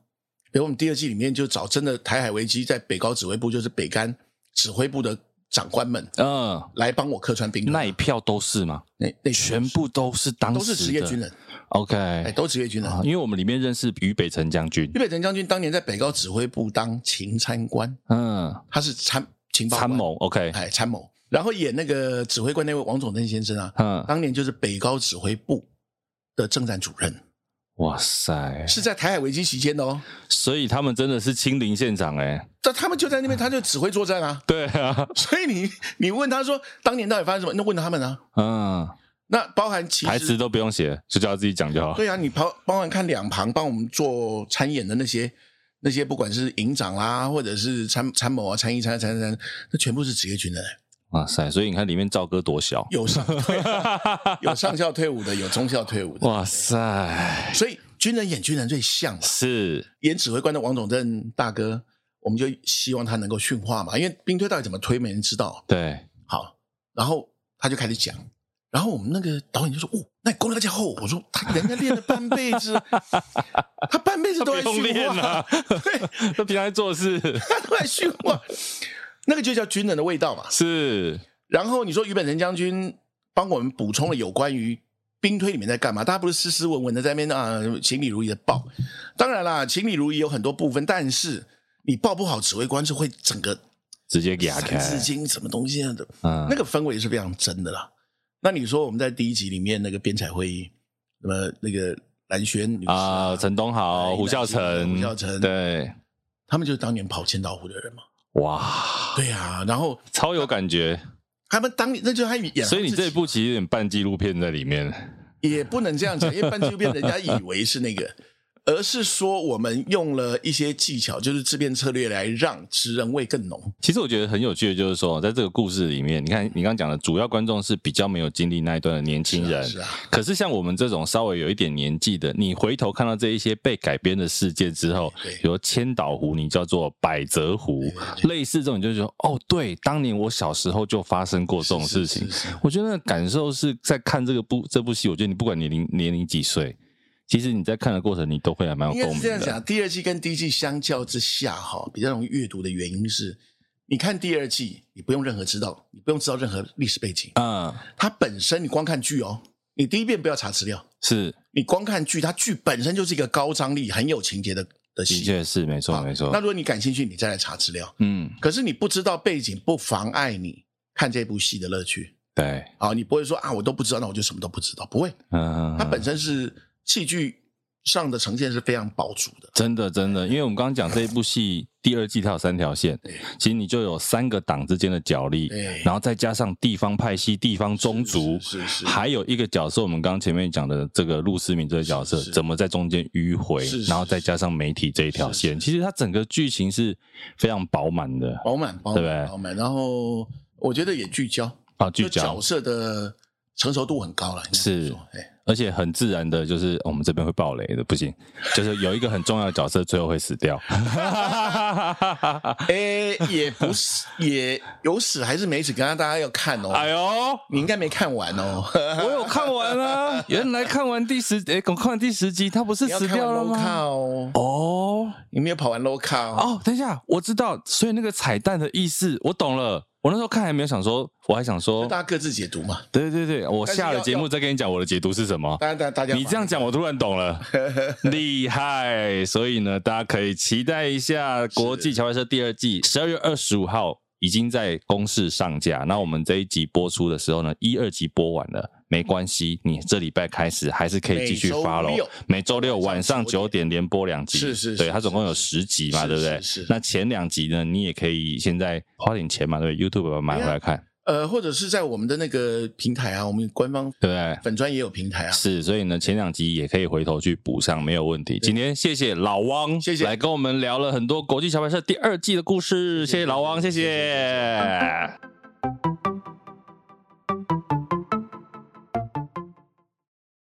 Speaker 4: 比如我们第二季里面就找真的台海危机在北高指挥部，就是北干指挥部的长官们，嗯，来帮我客串兵。
Speaker 2: 那一票都是吗？那那全部都是当时
Speaker 4: 都是职业军人。
Speaker 2: OK，
Speaker 4: 哎，都职业军人。
Speaker 2: 因为我们里面认识于北辰将军，
Speaker 4: 于北辰将军当年在北高指挥部当勤参官，嗯，他是参情报
Speaker 2: 参谋。OK，
Speaker 4: 哎，参谋。然后演那个指挥官那位王总登先生啊，嗯，当年就是北高指挥部的政战主任。
Speaker 2: 哇塞！
Speaker 4: 是在台海危机期间的哦，
Speaker 2: 所以他们真的是亲临现场哎。
Speaker 4: 但他们就在那边，他就指挥作战啊。
Speaker 2: 对啊，
Speaker 4: 所以你你问他说当年到底发生什么？那问他们啊。嗯，那包含
Speaker 2: 台词都不用写，就叫他自己讲就好。
Speaker 4: 对啊，你包包含看两旁帮我们做参演的那些那些，不管是营长啦，或者是参参谋啊、参议、参参参，那全部是职业军人。
Speaker 2: 哇塞！所以你看里面赵哥多小，
Speaker 4: 有上有上校退伍的，有中校退伍的。
Speaker 2: 哇塞！
Speaker 4: 所以军人演军人最像嘛，
Speaker 2: 是
Speaker 4: 演指挥官的王总政大哥，我们就希望他能够训话嘛，因为兵推到底怎么推，没人知道。
Speaker 2: 对，
Speaker 4: 好，然后他就开始讲，然后我们那个导演就说：“哦，那你功力那么厚。”我说：“他人家练了半辈子，他半辈子都在训话，
Speaker 2: 对，他平常在做事，
Speaker 4: 他都在训话。”那个就叫军人的味道嘛，
Speaker 2: 是。
Speaker 4: 然后你说于本成将军帮我们补充了有关于兵推里面在干嘛？大家不是斯斯文文的在那边啊，情理如意的报。当然啦，情理如意有很多部分，但是你报不好，指挥官是会整个
Speaker 2: 直接给他开。
Speaker 4: 三字经什么东西的，嗯，那个氛围是非常真的啦。那你说我们在第一集里面那个编采会议，那么那个蓝轩女
Speaker 2: 啊，陈东豪、胡孝成、
Speaker 4: 胡孝成，
Speaker 2: 对，
Speaker 4: 他们就是当年跑千岛湖的人嘛。
Speaker 2: 哇，
Speaker 4: 对呀、啊，然后
Speaker 2: 超有感觉。
Speaker 4: 他们当年那就他演，
Speaker 2: 所以你这一部其实有点半纪录片在里面，
Speaker 4: 也不能这样讲，因为半纪录片人家以为是那个。而是说，我们用了一些技巧，就是制片策略来让职人味更浓。
Speaker 2: 其实我觉得很有趣的，就是说，在这个故事里面，你看你刚刚讲的主要观众是比较没有经历那一段的年轻人，
Speaker 4: 是啊。是啊。可
Speaker 2: 是像我们这种稍微有一点年纪的，你回头看到这一些被改编的事件之后，比如千岛湖，你叫做百泽湖，类似这种，就是说，哦，对，当年我小时候就发生过这种事情。是是是是，我觉得那个感受是在看这个部这部戏，我觉得你不管年龄年龄几岁。其实你在看的过程，你都会还蛮有共鸣的。
Speaker 4: 这样讲，第二季跟第一季相较之下，哈，比较容易阅读的原因是，你看第二季，你不用任何知道，你不用知道任何历史背景，嗯，它本身你光看剧哦，你第一遍不要查资料，
Speaker 2: 是你
Speaker 4: 光看剧，它剧本身就是一个高张力、很有情节的的戏，
Speaker 2: 的确是没错没错。
Speaker 4: 那如果你感兴趣，你再来查资料，嗯，可是你不知道背景，不妨碍你看这部戏的乐趣，
Speaker 2: 对，
Speaker 4: 啊，你不会说啊，我都不知道，那我就什么都不知道，不会，嗯，它本身是。戏剧上的呈现是非常饱足的，
Speaker 2: 真的真的，因为我们刚刚讲这一部戏第二季它有三条线，其实你就有三个党之间的角力，然后再加上地方派系、地方宗族，
Speaker 4: 是是，是，
Speaker 2: 还有一个角色，我们刚刚前面讲的这个陆思明这个角色怎么在中间迂回，然后再加上媒体这一条线，其实它整个剧情是非常饱满的，
Speaker 4: 饱满，对不对？饱满，然后我觉得也聚焦
Speaker 2: 啊，聚焦。
Speaker 4: 角色的成熟度很高了，
Speaker 2: 是。而且很自然的，就是我们这边会爆雷的，不行，就是有一个很重要的角色最后会死掉。
Speaker 4: 哎、欸，也不是，也有死还是没死，刚刚大家要看哦。
Speaker 2: 哎呦，
Speaker 4: 你应该没看完哦。
Speaker 2: 我有看完啊，原来看完第十，哎、欸，我看完第十集，他不是死掉了吗？
Speaker 4: 哦，哦，你没有跑完 local
Speaker 2: 哦。等一下，我知道，所以那个彩蛋的意思我懂了。我那时候看还没有想说，我还想说，
Speaker 4: 大家各自解读嘛。
Speaker 2: 对对对，我下了节目再跟你讲我的解读是什么。
Speaker 4: 大家大家，
Speaker 2: 你这样讲我突然懂了，厉害！所以呢，大家可以期待一下《国际桥牌社》第二季，十二月二十五号已经在公视上架。那我们这一集播出的时候呢，一二集播完了。没关系，你这礼拜开始还是可以继续 follow。每周六晚上九点连播两集，
Speaker 4: 是是，是，
Speaker 2: 对，它总共有十集嘛，对不对？是，是，那前两集呢，你也可以现在花点钱嘛，对不对？YouTube 买回来看。
Speaker 4: 呃，或者是在我们的那个平台啊，我们官方
Speaker 2: 对
Speaker 4: 粉专也有平台啊，
Speaker 2: 是，所以呢，前两集也可以回头去补上，没有问题。今天谢谢老汪，
Speaker 4: 谢谢
Speaker 2: 来跟我们聊了很多国际桥牌社第二季的故事，谢谢老汪，谢谢